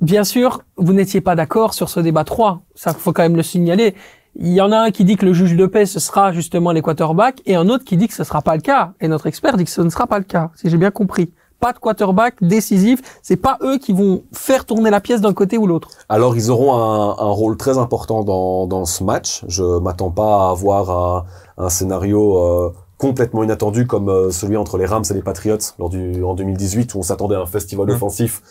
bien sûr, vous n'étiez pas d'accord sur ce débat 3. Ça, faut quand même le signaler. Il y en a un qui dit que le juge de paix, ce sera justement les quarterbacks, et un autre qui dit que ce sera pas le cas. Et notre expert dit que ce ne sera pas le cas, si j'ai bien compris. Pas de quarterback décisif. C'est pas eux qui vont faire tourner la pièce d'un côté ou l'autre. Alors ils auront un, un rôle très important dans, dans ce match. Je m'attends pas à avoir un, un scénario euh, complètement inattendu comme euh, celui entre les Rams et les Patriots lors du en 2018 où on s'attendait à un festival Mm. offensif.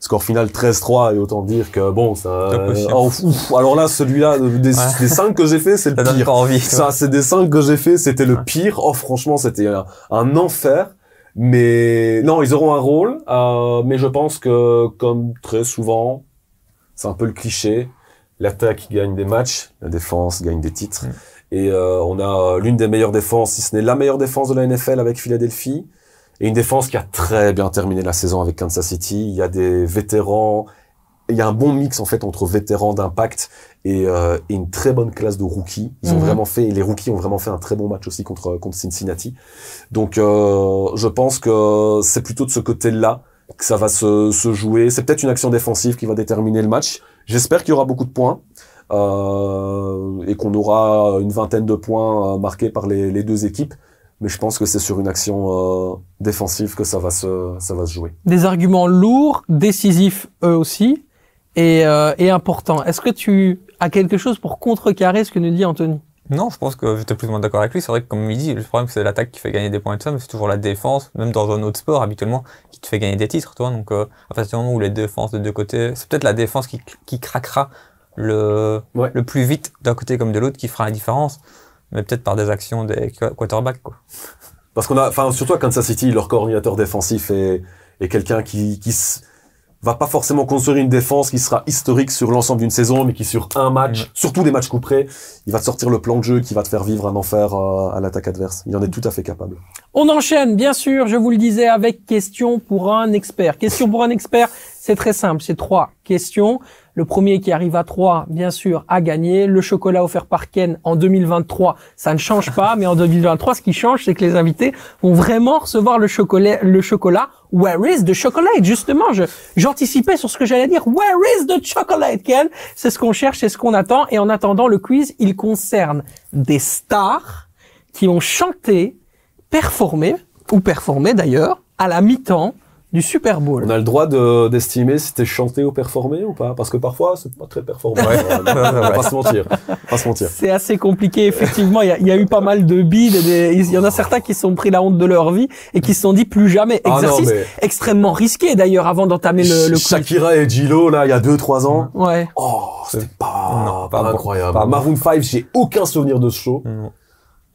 Score final 13-3 et autant dire que bon ça. Oh, ouf. alors là celui-là des, Ouais. des cinq que j'ai fait c'est le Ça donne pire. pas envie. Ça, c'est des cinq que j'ai fait, c'était le pire. Oh, franchement, c'était un, un enfer. Mais non, ils auront un rôle. euh, mais je pense que, comme très souvent, c'est un peu le cliché. L'attaque gagne des matchs, la défense gagne des titres. Mm. Et euh, on a l'une des meilleures défenses, si ce n'est la meilleure défense de la NFL avec Philadelphie. Et une défense qui a très bien terminé la saison avec Kansas City. Il y a des vétérans. Il y a un bon mix en fait entre vétérans d'impact et, euh, et une très bonne classe de rookies. Ils ont Mhm. vraiment fait, les rookies ont vraiment fait un très bon match aussi contre contre Cincinnati. Donc euh, je pense que c'est plutôt de ce côté-là que ça va se, se jouer. C'est peut-être une action défensive qui va déterminer le match. J'espère qu'il y aura beaucoup de points euh, et qu'on aura une vingtaine de points marqués par les, les deux équipes. Mais je pense que c'est sur une action euh, défensive que ça va se ça va se jouer. Des arguments lourds, décisifs eux aussi, et, euh, et importants. Est-ce que tu as quelque chose pour contrecarrer ce que nous dit Anthony? Non, je pense que j'étais plus ou moins d'accord avec lui. C'est vrai que, comme il dit, le problème, c'est l'attaque qui fait gagner des points et tout ça, mais c'est toujours la défense, même dans un autre sport, habituellement, qui te fait gagner des titres, toi. Donc, euh, à partir du moment où les défenses de deux côtés, c'est peut-être la défense qui, qui craquera le, Ouais. le plus vite d'un côté comme de l'autre qui fera la différence. Mais peut-être par des actions des qu- quarterbacks, quoi. Parce qu'on a, enfin, surtout à Kansas City, leur coordinateur défensif est, est quelqu'un qui, qui, s- va pas forcément construire une défense qui sera historique sur l'ensemble d'une saison, mais qui sur un match, surtout des matchs coup près, il va te sortir le plan de jeu qui va te faire vivre un enfer euh, à l'attaque adverse. Il en est tout à fait capable. On enchaîne, bien sûr, je vous le disais, avec question pour un expert. Question pour un expert, c'est très simple, c'est trois questions. Le premier qui arrive à trois, bien sûr, a gagné. Le chocolat offert par Ken en 2023, ça ne change pas, mais en 2023, ce qui change, c'est que les invités vont vraiment recevoir le chocolat. Le chocolat. Where is the chocolate? Justement, j'anticipais sur ce que j'allais dire. Where is the chocolate, Ken? C'est ce qu'on cherche, c'est ce qu'on attend. Et en attendant, le quiz, il concerne des stars qui ont chanté performé, ou performé d'ailleurs, à la mi-temps du Super Bowl. On a le droit de- d'estimer si c'était chanté ou performé ou pas, parce que parfois c'est pas très performant. Ouais. On va pas se mentir, pas se mentir. C'est assez compliqué, effectivement. Il y, a, il y a eu pas mal de bides. et des- Il y en a certains qui se sont pris la honte de leur vie et qui se sont dit plus jamais. Ah non, Exercice mais- extrêmement risqué d'ailleurs avant d'entamer le, le. Shakira et Gilo là, il y a 2-3 ans. Ouais. Oh, c'était pas, Non, pas pas bon. incroyable. Pas. Maroon 5, j'ai aucun souvenir de ce show. Non.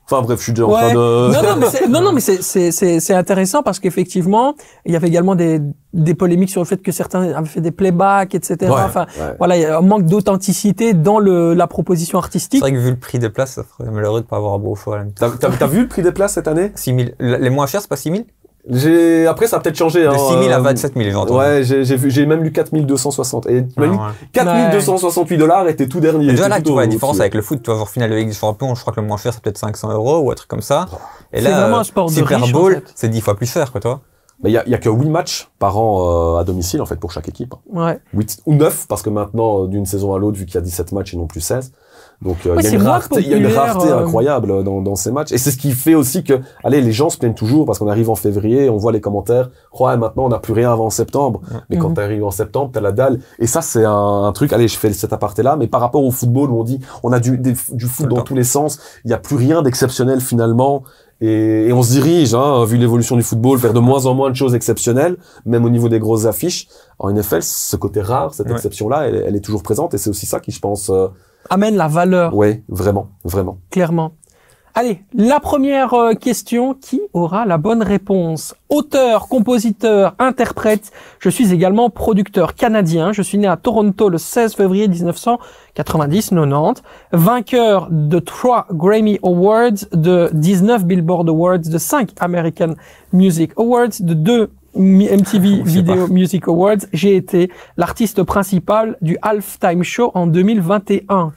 Enfin bref, je suis déjà en Ouais. train de. Non, non, mais c'est, non, non, mais c'est, c'est, c'est, c'est intéressant parce qu'effectivement, il y avait également des, des polémiques sur le fait que certains avaient fait des playbacks, etc. Ouais, enfin, ouais. voilà, il y a un manque d'authenticité dans le, la proposition C'est artistique. vrai que vu le prix des places, ça serait malheureux de pas avoir un beau choix t'as vu le prix des places cette année? 6 000. Les moins chers, c'est pas 6 000 J'ai après ça a peut-être changé. De hein, 6 000 à euh, 27 000, j'ai entendu. Ouais, j'ai, j'ai vu, j'ai même lu 4260. Et tu m'as Ah, ouais. 4268 dollars était tout dernier. Mais déjà là, tu vois la différence avec le foot. Tu vois, genre finale de Ligue des Champions, je crois que le moins cher, c'est peut-être 500 euros ou un truc comme ça. Et C'est là, vraiment un euh, sport de Super riche, en Bowl, fait. c'est 10 fois plus cher, quoi, toi. Mais il y a, il y a que 8 matchs par an euh, à domicile en fait pour chaque équipe. Ouais. 8 ou 9 parce que maintenant euh, d'une saison à l'autre vu qu'il y a 17 matchs et non plus 16. Donc euh, Ouais, il y rareté, il y a une rareté euh, incroyable dans, dans ces matchs. Et c'est ce qui fait aussi que allez les gens se plaignent toujours parce qu'on arrive en février on voit les commentaires. Ouais maintenant on n'a plus rien avant septembre. Mais quand Mhm. tu arrives en septembre t'as la dalle. Et ça c'est un, un truc allez je fais cet aparté là mais par rapport au football où on dit on a du, des- du foot dans tous les sens il y a plus rien d'exceptionnel finalement. Et, et on se dirige, hein, vu l'évolution du football, vers de moins en moins de choses exceptionnelles, même au niveau des grosses affiches. En NFL, ce côté rare, cette Ouais. exception-là, elle, elle est toujours présente. Et c'est aussi ça qui, je pense, euh, Amène la valeur. ouais, vraiment, vraiment. clairement. Allez, la première euh, question, qui aura la bonne réponse? Auteur, compositeur, interprète, je suis également producteur canadien, je suis né à Toronto le 16 février 1990-90, vainqueur de 3 Grammy Awards, de 19 Billboard Awards, de 5 American Music Awards, de 2 MTV Video Music Awards, j'ai été l'artiste principal du Halftime Show en 2021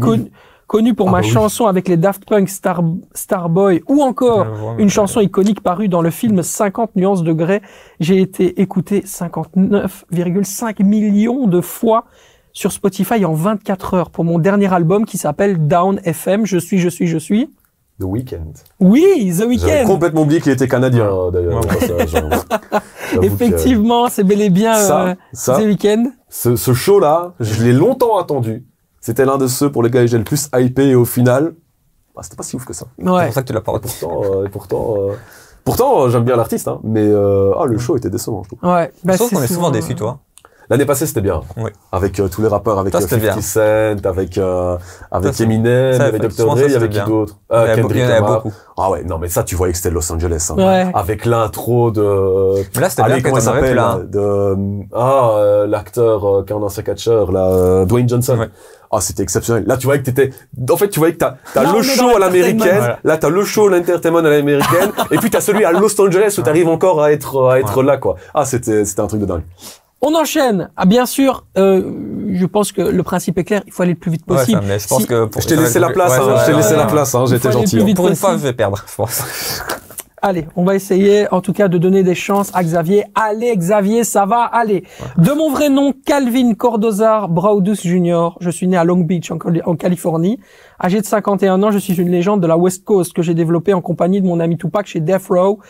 connu, connu pour Ah ma bah oui. chanson avec les Daft Punk Star, Starboy ou encore mais- une chanson iconique parue dans le film 50 nuances de Grey. J'ai été écouté 59,5 millions de fois sur Spotify en 24 heures pour mon dernier album qui s'appelle Down FM. Je suis, je suis, je suis. The Weeknd. Oui, The J'avais Weeknd. complètement oublié qu'il était canadien, euh, d'ailleurs. Effectivement, c'est bel et bien Ça, euh, ça, The Weeknd. ce, ce show-là, je l'ai longtemps attendu. C'était l'un de ceux pour lesquels j'ai le plus hypé et au final, bah, c'était pas si ouf que ça. C'est Ouais. pour ça que tu l'as pas retenu. Pourtant, euh, et pourtant, euh, pourtant, euh, j'aime bien l'artiste, hein, mais euh, ah, le show était décevant, je trouve. Ouais. Bah, Je trouve c'est qu'on est souvent euh, déçus, toi. L'année passée, c'était bien. Oui. Avec euh, tous les rappeurs, avec Ça, euh, c'était 50 Cent, avec euh, avec Ça, Eminem, ça, avec Dr. Dre, ça, il y avait c'était qui d'autre euh, Kendrick il y en avait Lamar. beaucoup. Ah ouais, non mais ça, tu voyais que c'était Los Angeles. Hein. Ouais. Avec l'intro de... Mais là, c'était bien comment avais s'appelle là, de euh, Ah, euh, l'acteur euh, qui est un ancien catcheur, là, euh, Dwayne Johnson. Ouais. Ah, c'était exceptionnel. Là, tu voyais que t'étais... En fait, tu voyais que t'as, t'as le show à l'américaine. Voilà. là, t'as le show l'entertainment à l'américaine, et puis t'as celui à Los Angeles où t'arrives encore à être, à être là, quoi. Ah, c'était, c'était un truc de dingue. On enchaîne. Ah, bien sûr, euh, je pense que le principe est clair. Il faut aller le plus vite possible. je pense Si- que pour Je t'ai laissé la plus- place, ouais, hein, je t'ai laissé la place, hein, j'étais gentil. hein. Pour une fois, je vais perdre, je pense. Allez, on va essayer en tout cas de donner des chances à Xavier. Allez Xavier, ça va aller. De mon vrai nom, Calvin Cordozar Braudus Jr. Je suis né à Long Beach en, Cali- en Californie. Âgé de 51 ans, je suis une légende de la West Coast que j'ai développée en compagnie de mon ami Tupac chez Death Row,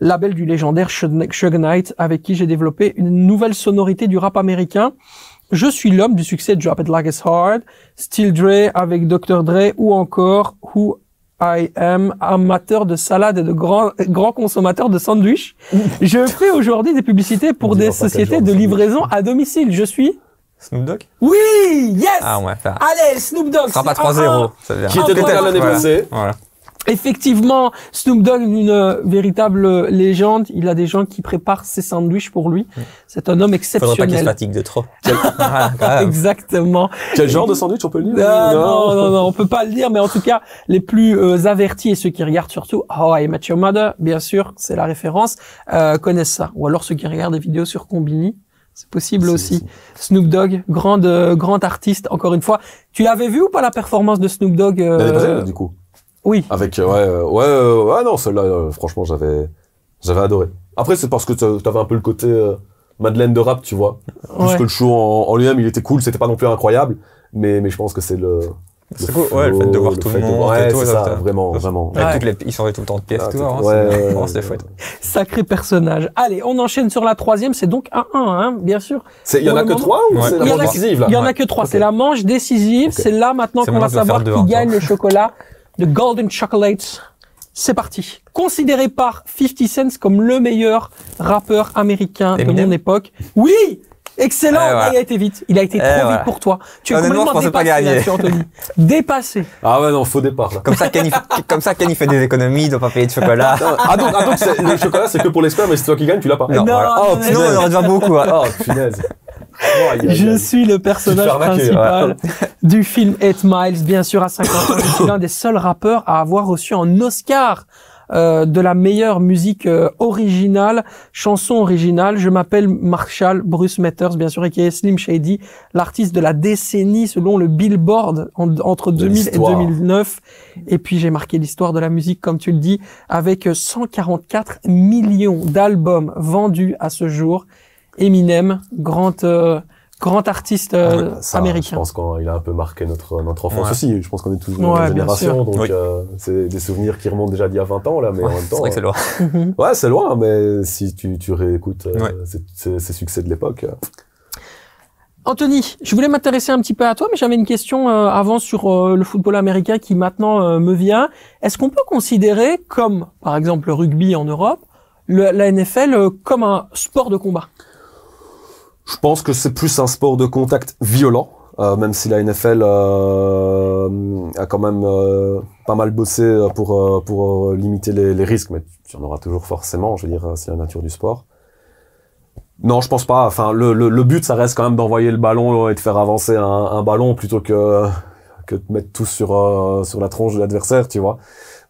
label du légendaire Suge Knight avec qui j'ai développé une nouvelle sonorité du rap américain. Je suis l'homme du succès de Drop It Like It's Hard, Still Dre avec Dr. Dre ou encore Who I am amateur de salade et de grand, grand consommateur de sandwich. Je fais aujourd'hui des publicités pour des sociétés de livraison à domicile. Je suis Snoop Dogg? Oui, yes. Ah, on va faire. Allez, Snoop Dogg. Ce sera pas c'est un 3-0. un. ça vient. Qui était là l'année voilà. passée. Voilà. Effectivement, Snoop Dogg, une euh, véritable euh, légende. Il a des gens qui préparent ses sandwichs pour lui. C'est un homme Faudrait pas qu'il se exceptionnel. fatigue de trop. Ah. Exactement. Quel genre de sandwich on peut le dire? Ah, non, non, non, on peut pas le dire, mais en tout cas, les plus euh, avertis et ceux qui regardent surtout How I Met Your Mother, bien sûr, c'est la référence, euh, connaissent ça. Ou alors ceux qui regardent des vidéos sur Combini, c'est possible Si, aussi. si. Snoop Dogg, grand, euh, grand artiste, encore une fois. Tu l'avais vu ou pas la performance de Snoop Dogg euh, du coup. Oui. Avec, euh, ouais, euh, ouais, euh, ouais, non, celle-là, euh, franchement, j'avais, j'avais adoré. Après, c'est parce que t'a- t'avais un peu le côté euh, Madeleine de rap, tu vois. Plus Ouais. que le show en, en lui-même, il était cool, c'était pas non plus incroyable, mais, mais je pense que c'est le. C'est cool, ouais, le fait de voir tout le monde Ouais, c'est ça, vraiment, vraiment. Ouais. toutes les, ils changeaient tout le temps de pièces, Ah, tout. tout- hein, ouais, c'est- ouais, vraiment, ouais, c'était ouais. chouette. Sacré personnage. Allez, on enchaîne sur la troisième, c'est donc 1-1, hein, bien sûr. C'est, il y en a que trois ou Ouais. c'est Il la manche a- décisive, là? Il y en a que trois. C'est la manche décisive. C'est là maintenant qu'on va savoir qui hein, gagne le chocolat de Golden Chocolate. C'est parti. Considéré par 50 Cent comme le meilleur rappeur américain de mon époque. Oui! Excellent! Eh, voilà. Il a été vite. Il a été Eh, trop vite voilà. pour toi. Tu es complètement je pas là-dessus, Anthony. Dépassé. Ah ouais, non, faux départ, là. Comme ça, Ken, il fait, comme ça, Ken, il fait des économies, il doit pas payer de chocolat. Ah donc, ah donc c'est- le chocolat c'est que pour l'expert, mais c'est toi qui gagne, tu l'as pas. Non, voilà. Oh, non, Sinon, non, on aurait déjà beaucoup, hein. Oh, punaise. Oh, Je suis le personnage principal du film 8 Miles. Bien sûr, à 50 ans, je suis l'un des seuls rappeurs à avoir reçu un Oscar euh, de la meilleure musique euh, originale, chanson originale. Je m'appelle Marshall Bruce Matters, bien sûr, et qui est Slim Shady, l'artiste de la décennie selon le Billboard en- entre De 2000 et l'histoire. 2009. Et puis j'ai marqué l'histoire de la musique, comme tu le dis, avec 144 millions d'albums vendus à ce jour. Eminem, grand euh, grand artiste euh, Ah, Ça, Je américain. pense qu'il a un peu marqué notre, notre enfance Ouais. aussi. Je pense qu'on est tous de Ouais, génération, donc Oui. euh, c'est des souvenirs qui remontent déjà d'il y a 20 ans, là, mais en même C'est temps. vrai que c'est loin. Mhm. Ouais, c'est loin, mais si tu, tu réécoutes euh, Ouais. ces, ces- ces succès de l'époque. euh, Anthony, je voulais m'intéresser un petit peu à toi, mais j'avais une question euh, avant sur euh, le football américain qui maintenant euh, me vient. Est-ce qu'on peut considérer, comme par exemple le rugby en Europe, le- la NFL euh, comme un sport de combat? Je pense que c'est plus un sport de contact violent, euh, même si la NFL euh, a quand même euh, pas mal bossé pour, euh, pour limiter les, risques, mais tu en auras toujours forcément, je veux dire, c'est la nature du sport. Non, je pense pas. Enfin, le, le, but, ça reste quand même d'envoyer le ballon et de faire avancer un, ballon plutôt que que de mettre tout sur sur la tronche de l'adversaire, tu vois.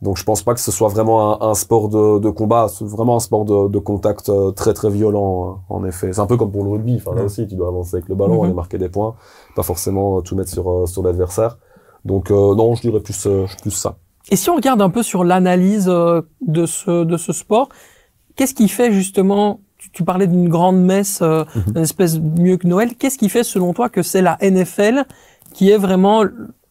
Donc, je pense pas que ce soit vraiment un, un sport de, de combat. C'est vraiment un sport de, de contact euh, très très violent, euh, en effet. C'est un peu comme pour le rugby. Enfin, là aussi, tu dois avancer avec le ballon, Mhm. aller marquer des points, pas forcément euh, tout mettre sur euh, sur l'adversaire. Donc, euh, non, je dirais plus euh, plus ça. Et si on regarde un peu sur l'analyse de ce de ce sport, qu'est-ce qui fait justement tu, tu parlais d'une grande messe, euh, Mhm. une espèce mieux que Noël. Qu'est-ce qui fait selon toi que c'est la NFL qui est vraiment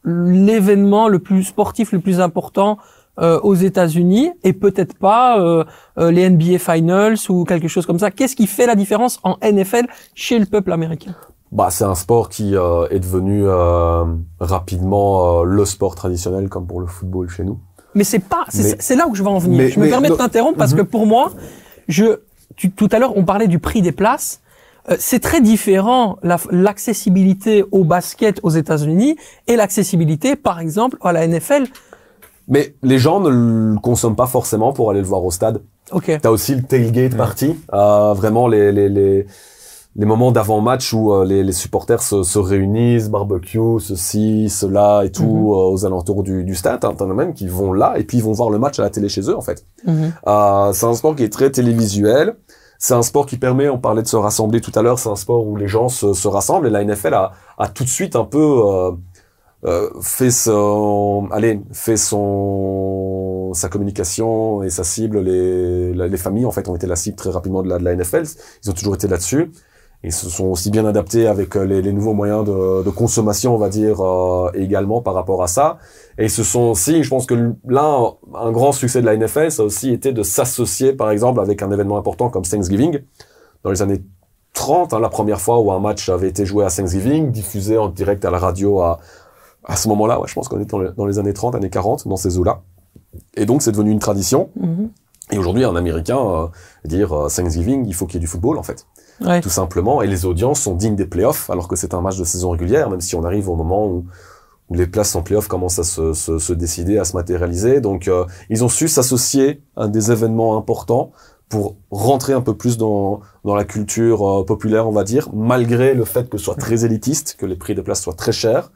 l'événement le plus sportif, le plus important euh, aux États-Unis et peut-être pas euh, euh, les NBA Finals ou quelque chose comme ça. Qu'est-ce qui fait la différence en NFL chez le peuple américain? Bah, c'est un sport qui euh, est devenu euh, rapidement euh, le sport traditionnel, comme pour le football chez nous. Mais c'est pas, c'est là où je veux en venir. mais- je me mais permets de t'interrompre parce Mhm. que pour moi, je, tu- tout à l'heure, on parlait du prix des places. Euh, c'est très différent la- l'accessibilité au basket aux États-Unis et l'accessibilité, par exemple, à la NFL. Mais les gens ne le consomment pas forcément pour aller le voir au stade. Ok. T'as aussi le tailgate party, euh, vraiment les, les, les, les moments d'avant-match où euh, les, les supporters se, se réunissent, barbecue, ceci, cela et tout, Mhm. euh, aux alentours du, du stade. T'en as même qui vont là et puis ils vont voir le match à la télé chez eux en fait. Mhm. Euh, c'est un sport qui est très télévisuel. C'est un sport qui permet, on parlait de se rassembler tout à l'heure, c'est un sport où les gens se, se rassemblent et la NFL a, a tout de suite un peu euh, fait son, allez, fait son, sa communication et sa cible. Les, les familles en fait ont été la cible très rapidement de la, de la NFL. Ils ont toujours été là-dessus. Ils se sont aussi bien adaptés avec euh, les, les nouveaux moyens de, de consommation, on va dire, euh, également par rapport à ça. Et ils se sont aussi, je pense que là, un grand succès de la NFL, ça a aussi été de s'associer, par exemple, avec un événement important comme Thanksgiving. Dans les années 30, hein, la première fois où un match avait été joué à Thanksgiving, diffusé en direct à la radio à, à ce moment-là, ouais, je pense qu'on est dans les, dans les années 30, années 40, dans ces eaux-là. Et donc, c'est devenu une tradition. Mhm. Et aujourd'hui, un Américain, euh, dire euh, Thanksgiving, il faut qu'il y ait du football, en fait Ouais. tout simplement. Et les audiences sont dignes des playoffs, alors que c'est un match de saison régulière, même si on arrive au moment où, où les places en playoff commencent à se, se, se décider, à se matérialiser. Donc, euh, ils ont su s'associer à des événements importants pour rentrer un peu plus dans, dans la culture euh, populaire, on va dire, malgré le fait que ce soit très élitiste, que les prix des places soient très chers.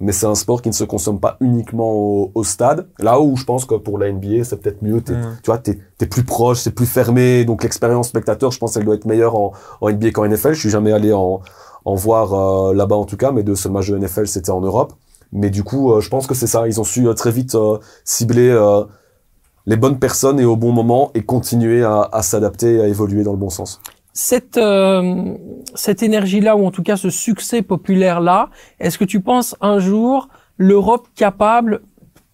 Mais c'est un sport qui ne se consomme pas uniquement au, au stade. Là où je pense que pour la NBA, c'est peut-être mieux. T'es. Tu vois, t'es, t'es plus proche, c'est plus fermé. Donc l'expérience spectateur, je pense qu'elle doit être meilleure en, en NBA qu'en NFL. Je suis jamais allé en, en voir euh, là-bas en tout cas. Mes deux seuls matchs de NFL, c'était en Europe. Mais du coup, euh, je pense que c'est ça. Ils ont su euh, très vite cibler les bonnes personnes et au bon moment et continuer à, à s'adapter et à évoluer dans le bon sens. Cette, euh, cette énergie-là, ou en tout cas ce succès populaire-là, est-ce que tu penses un jour l'Europe capable,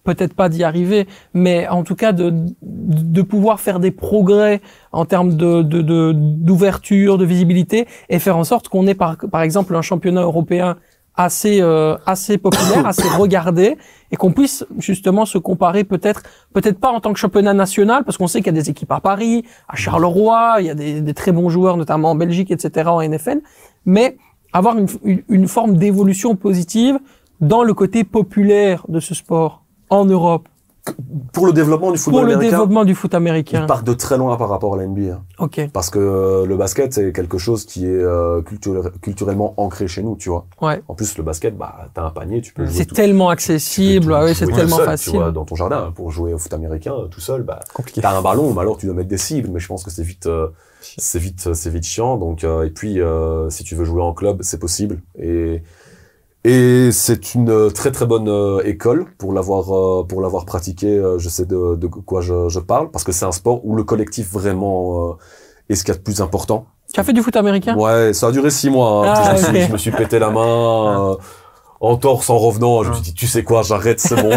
peut-être pas d'y arriver, mais en tout cas de, de pouvoir faire des progrès en termes de, de, de- d'ouverture, de visibilité, et faire en sorte qu'on ait par, par exemple un championnat européen assez euh, assez populaire, assez regardé, et qu'on puisse justement se comparer peut-être peut-être pas en tant que championnat national, parce qu'on sait qu'il y a des équipes à Paris, à Charleroi, il y a des, des très bons joueurs, notamment en Belgique, etc., en NFL, mais avoir une, une, une forme d'évolution positive dans le côté populaire de ce sport en Europe, Pour le développement du football pour le américain, développement du foot il américain. part de très loin par rapport à la NBA. Ok, Parce que euh, le basket, c'est quelque chose qui est euh, culture- culturellement ancré chez nous, tu vois. ouais. En plus, le basket, bah, t'as un panier, tu peux jouer C'est tellement accessible, ah jouer c'est tellement seul, facile. Tu vois, dans ton jardin, pour jouer au foot américain euh, tout seul, bah, Compliqué. t'as un ballon, mais alors tu dois mettre des cibles, mais je pense que c'est vite, euh, c'est vite, c'est vite chiant. Donc, euh, et puis, euh, si tu veux jouer en club, c'est possible. Et et c'est une euh, très très bonne euh, école pour l'avoir euh, pour l'avoir pratiqué. euh, je sais de, de quoi je, je parle parce que c'est un sport où le collectif vraiment est ce qu'il y a de plus important. Tu as fait du foot américain? Ouais, ça a duré six mois. hein. Ah, je, me suis, ok. je me suis pété la main. en torse en revenant, je me suis dit tu sais quoi, j'arrête, c'est bon.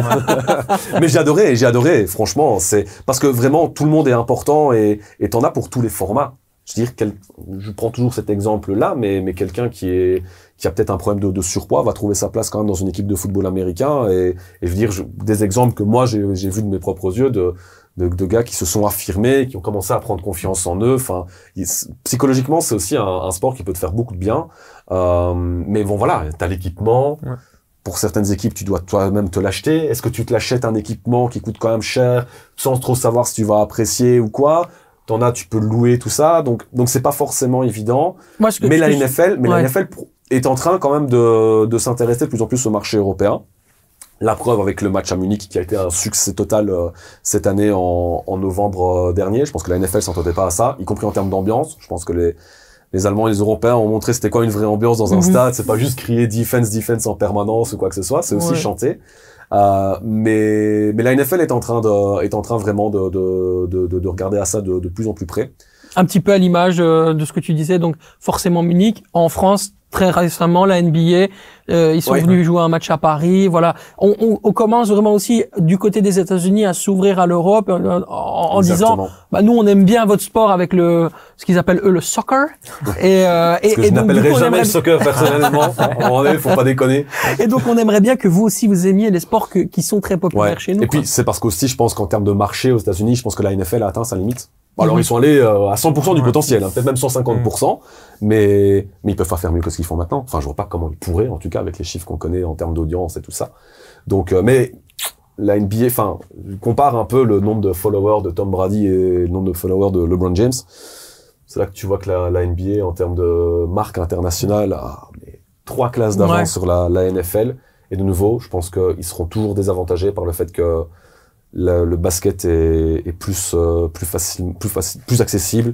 Mais j'ai adoré, j'ai adoré. Franchement, c'est parce que vraiment tout le monde est important et et t'en as pour tous les formats. Je veux dire, quel- je prends toujours cet exemple-là, mais mais quelqu'un qui est qui a peut-être un problème de, de surpoids va trouver sa place quand même dans une équipe de football américain. Et, et je veux dire, je- des exemples que moi j'ai vu de mes propres yeux de, de de gars qui se sont affirmés, qui ont commencé à prendre confiance en eux. Enfin, il- psychologiquement, c'est aussi un, un sport qui peut te faire beaucoup de bien. Euh, mais bon, voilà, t'as l'équipement. Ouais. Pour certaines équipes, tu dois toi-même te l'acheter. Est-ce que tu te l'achètes un équipement qui coûte quand même cher, sans trop savoir si tu vas apprécier ou quoi? T'en as, tu peux louer, tout ça. Donc, donc c'est pas forcément évident. Moi, ce que Mais la que NFL, mais Ouais. la NFL est en train quand même de, de s'intéresser de plus en plus au marché européen. La preuve avec le match à Munich qui a été un succès total euh, cette année en, en novembre euh, dernier. Je pense que la NFL s'entendait pas à ça, y compris en termes d'ambiance. Je pense que les, les Allemands et les Européens ont montré c'était quoi une vraie ambiance dans un Mhm. stade. C'est pas juste crier defense, defense en permanence ou quoi que ce soit. C'est aussi chanter. Euh, mais, mais la NFL est en train de, est en train vraiment de, de, de, de, de regarder à ça de, de plus en plus près. un petit peu à l'image euh, de ce que tu disais, donc forcément Munich. En France, très récemment, la NBA, euh, ils sont Ouais. venus jouer un match à Paris. Voilà, on, on, on commence vraiment aussi du côté des États-Unis à s'ouvrir à l'Europe euh, en, en disant, bah nous on aime bien votre sport avec le ce qu'ils appellent eux le soccer. Et, euh, et, que je jamais aimerait- le soccer personnellement. en vrai, faut pas déconner. et donc on aimerait bien que vous aussi vous aimiez les sports que- qui sont très populaires Ouais. chez nous. Et quoi. puis c'est parce qu'aussi, je pense qu'en termes de marché aux États-Unis, je pense que la NFL a atteint sa limite. Bon, alors ils sont allés euh, à 100% du Ouais. potentiel, hein, peut-être même 150%, mais mais ils peuvent pas faire mieux que ce qu'ils font maintenant. Enfin, je vois pas comment ils pourraient, en tout cas avec les chiffres qu'on connaît en termes d'audience et tout ça. Donc, euh, mais la NBA, enfin, compare un peu le nombre de followers de Tom Brady et le nombre de followers de LeBron James. C'est là que tu vois que la, la NBA, en termes de marque internationale, a trois classes d'avance Ouais. sur la, la NFL. Et de nouveau, je pense qu'ils seront toujours désavantagés par le fait que le, le basket est, est plus euh, plus facile, plus facile, plus accessible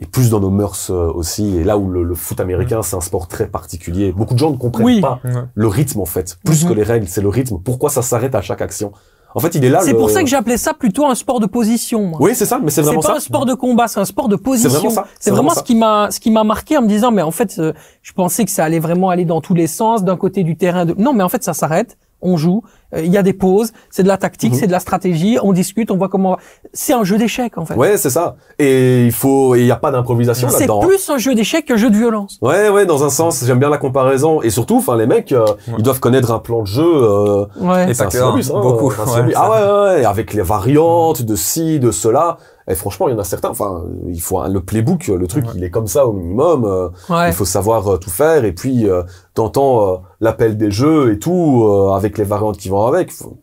et plus dans nos mœurs euh, aussi. Et là où le, le foot américain, c'est un sport très particulier. Beaucoup de gens ne comprennent Oui. pas Ouais. le rythme en fait, plus Mhm. que les règles, c'est le rythme. Pourquoi ça s'arrête à chaque action? En fait, il est là. C'est le- pour ça que appelé ça plutôt un sport de position. moi. Oui, c'est ça, mais c'est C'est vraiment pas ça. un sport de combat, c'est un sport de position. vraiment ça, C'est c'est vraiment, vraiment ce qui m'a, ce qui m'a marqué en me disant, mais en fait, euh, je pensais que ça allait vraiment aller dans tous les sens, d'un côté du terrain. De... Non, mais en fait, ça s'arrête, on joue, Euh, Il y a des pauses, c'est de la tactique, Mhm. c'est de la stratégie. On discute, on voit comment. C'est un jeu d'échecs en fait. Ouais, c'est ça. Et il faut, il y a pas d'improvisation c'est là-dedans. hein. plus un jeu d'échecs qu'un jeu de violence. Ouais, ouais, dans un sens, j'aime bien la comparaison. Et surtout, enfin, les mecs, euh, Ouais. ils doivent connaître un plan de jeu. Euh, Ouais. Et c'est pas un que syllabus, hein, beaucoup, ouais, ah ouais, ouais, ouais, avec les variantes de ci, de cela. Et franchement, il y en a certains. Enfin, il faut un- le playbook, le truc, Ouais. il est comme ça au minimum. euh, Ouais. Il faut savoir euh, tout faire. Et puis, euh, t'entends euh, l'appel des jeux et tout euh, avec les variantes qui vont avec. Faut-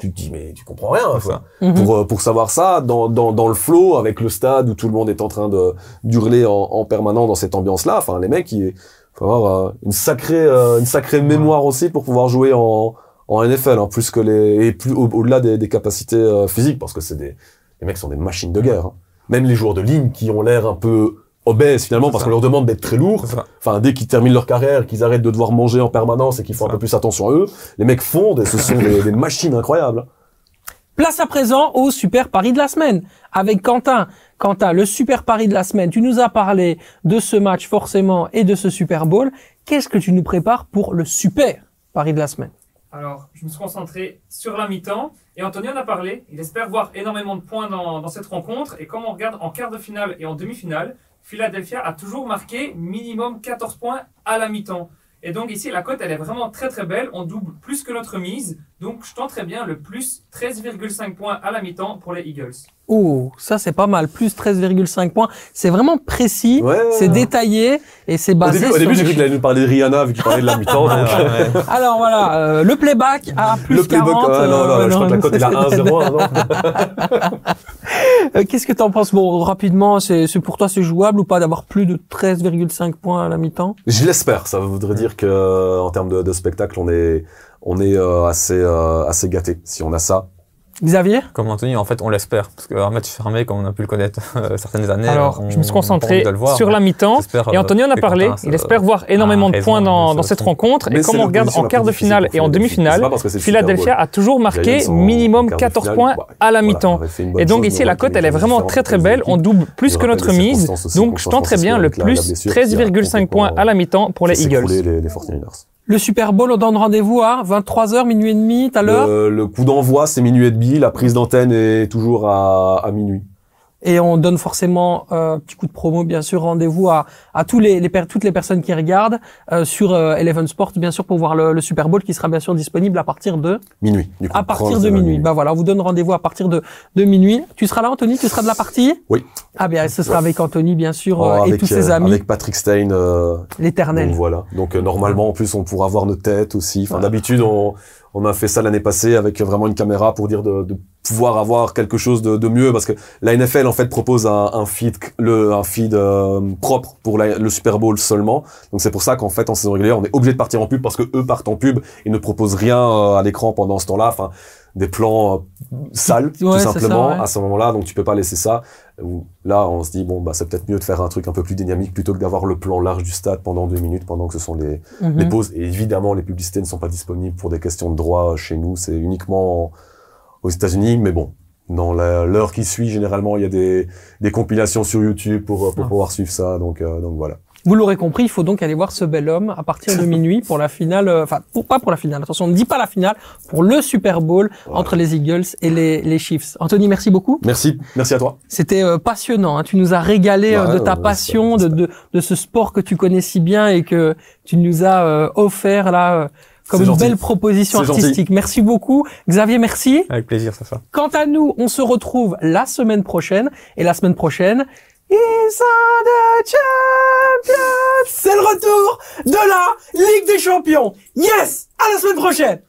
tu te dis mais tu comprends rien. Mhm. Pour pour savoir ça dans dans dans le flow avec le stade où tout le monde est en train de d'hurler en, en permanent dans cette ambiance-là. Enfin, les mecs, il faut avoir euh, une sacrée euh, une sacrée mémoire aussi pour pouvoir jouer en en NFL, hein, plus que les et plus au- au-delà des, des capacités euh, physiques, parce que c'est des les mecs sont des machines de guerre. hein. Même les joueurs de ligne qui ont l'air un peu obèses finalement, parce qu'on leur demande d'être très lourds. Enfin, dès qu'ils terminent leur carrière, qu'ils arrêtent de devoir manger en permanence et qu'ils font un peu plus attention à eux, les mecs fondent et ce sont des, des machines incroyables. Place à présent au super pari de la semaine avec Quentin. Quentin, le super pari de la semaine. Tu nous as parlé de ce match forcément et de ce Super Bowl. Qu'est-ce que tu nous prépares pour le super pari de la semaine? Alors, je me suis concentré sur la mi-temps. Et Anthony en a parlé. Il espère voir énormément de points dans, dans cette rencontre. Et comme on regarde en quart de finale et en demi-finale, Philadelphia a toujours marqué minimum 14 points à la mi-temps. Et donc ici, la cote, elle est vraiment très très belle. On double plus que notre mise. Donc je tenterai bien le plus 13,5 points à la mi-temps pour les Eagles. Oh, ça c'est pas mal. Plus 13,5 points. C'est vraiment précis, ouais. c'est détaillé et c'est basé. Au début, début j'ai cru qu'il allait nous parler de Rihanna vu qu'il parlait de la mi-temps. Euh, Alors voilà, euh, le playback à plus le playback, 40. Euh, non, non, euh, non, je crois que la cote est à Qu'est-ce que t'en penses? Bon, rapidement, c'est c'est pour toi c'est jouable ou pas d'avoir plus de 13,5 points à la mi-temps? Je l'espère. Ça voudrait dire que euh, en termes de, de spectacle, on est on est euh, assez euh, assez gâté si on a ça. Xavier? Comme Anthony, en fait, on l'espère. Parce qu'un match fermé, comme on a pu le connaître euh, certaines années. Alors, on- je me suis concentré voir, sur la mi-temps. Et euh, Anthony en a parlé. Quentin, Il espère voir énormément de points dans, dans cette rencontre. Mais Et comme on regarde en quart de finale et en demi-finale, Philadelphia a toujours marqué minimum en quart de 14 finale, points ouais. à la mi-temps. Et donc ici, la cote, elle est vraiment très très belle. On double plus que notre mise. Donc je tenterai bien le plus blessure qui a 13,5 points à la mi-temps pour les Eagles. Écroulé les, les 49ers. Le Super Bowl, on donne rendez-vous à 23h, minuit et demi, tout à l'heure. Le, coup d'envoi, c'est minuit et demi. La prise d'antenne est toujours à minuit. Et on donne forcément euh, petit coup de promo, bien sûr, rendez-vous à, à tous les, les toutes les personnes qui regardent euh, sur euh, Eleven Sports, bien sûr, pour voir le, le Super Bowl qui sera bien sûr disponible à partir de Minuit. Du coup, à partir de la minuit. Bah voilà, on vous donne rendez-vous à partir de, de minuit. Tu seras là, Anthony? Tu seras de la partie? Oui. Ah bien, ce sera avec Anthony, bien sûr, Oh, euh, et avec, tous ses euh, amis, Avec Patrick Stein. euh, l'éternel. Voilà. Donc normalement, en plus, on pourra voir nos têtes aussi. Enfin, d'habitude, on, on a fait ça l'année passée avec vraiment une caméra pour dire de, de pouvoir avoir quelque chose de, de mieux parce que la NFL en fait propose un, un feed le un feed euh, propre pour la- le Super Bowl seulement. Donc c'est pour ça qu'en fait en saison régulière, on est obligé de partir en pub parce que eux partent en pub et ne proposent rien euh, à l'écran pendant ce temps-là. Enfin, des plans euh, sales tout ça, simplement ouais. à ce moment-là. Donc tu peux pas laisser ça. Là, on se dit bon bah c'est peut-être mieux de faire un truc un peu plus dynamique plutôt que d'avoir le plan large du stade pendant deux minutes pendant que ce sont les Mhm. les pauses. Et évidemment, les publicités ne sont pas disponibles pour des questions de droit chez nous. C'est uniquement aux États-Unis. Mais bon, dans l'heure qui suit, généralement, il y a des, des compilations sur YouTube pour, pour Ah. pouvoir suivre ça. Donc, euh, donc voilà. Vous l'aurez compris, il faut donc aller voir ce bel homme à partir de minuit pour la finale, euh, enfin pour, pas pour la finale, attention, on ne dit pas la finale, pour le Super Bowl Voilà. entre les Eagles et les, les Chiefs. Anthony, merci beaucoup. Merci, merci à toi. C'était euh, passionnant. hein. Tu nous as régalé euh, Ouais, de ta ouais, passion, de, de, de ce sport que tu connais si bien et que tu nous as euh, offert là euh, comme une gentil. belle proposition gentil. artistique. Merci beaucoup, Xavier. Merci. Avec plaisir, ça ça. Quant à nous, on se retrouve la semaine prochaine et la semaine prochaine. Is the champions C'est le retour de la Ligue des Champions. Yes À la semaine prochaine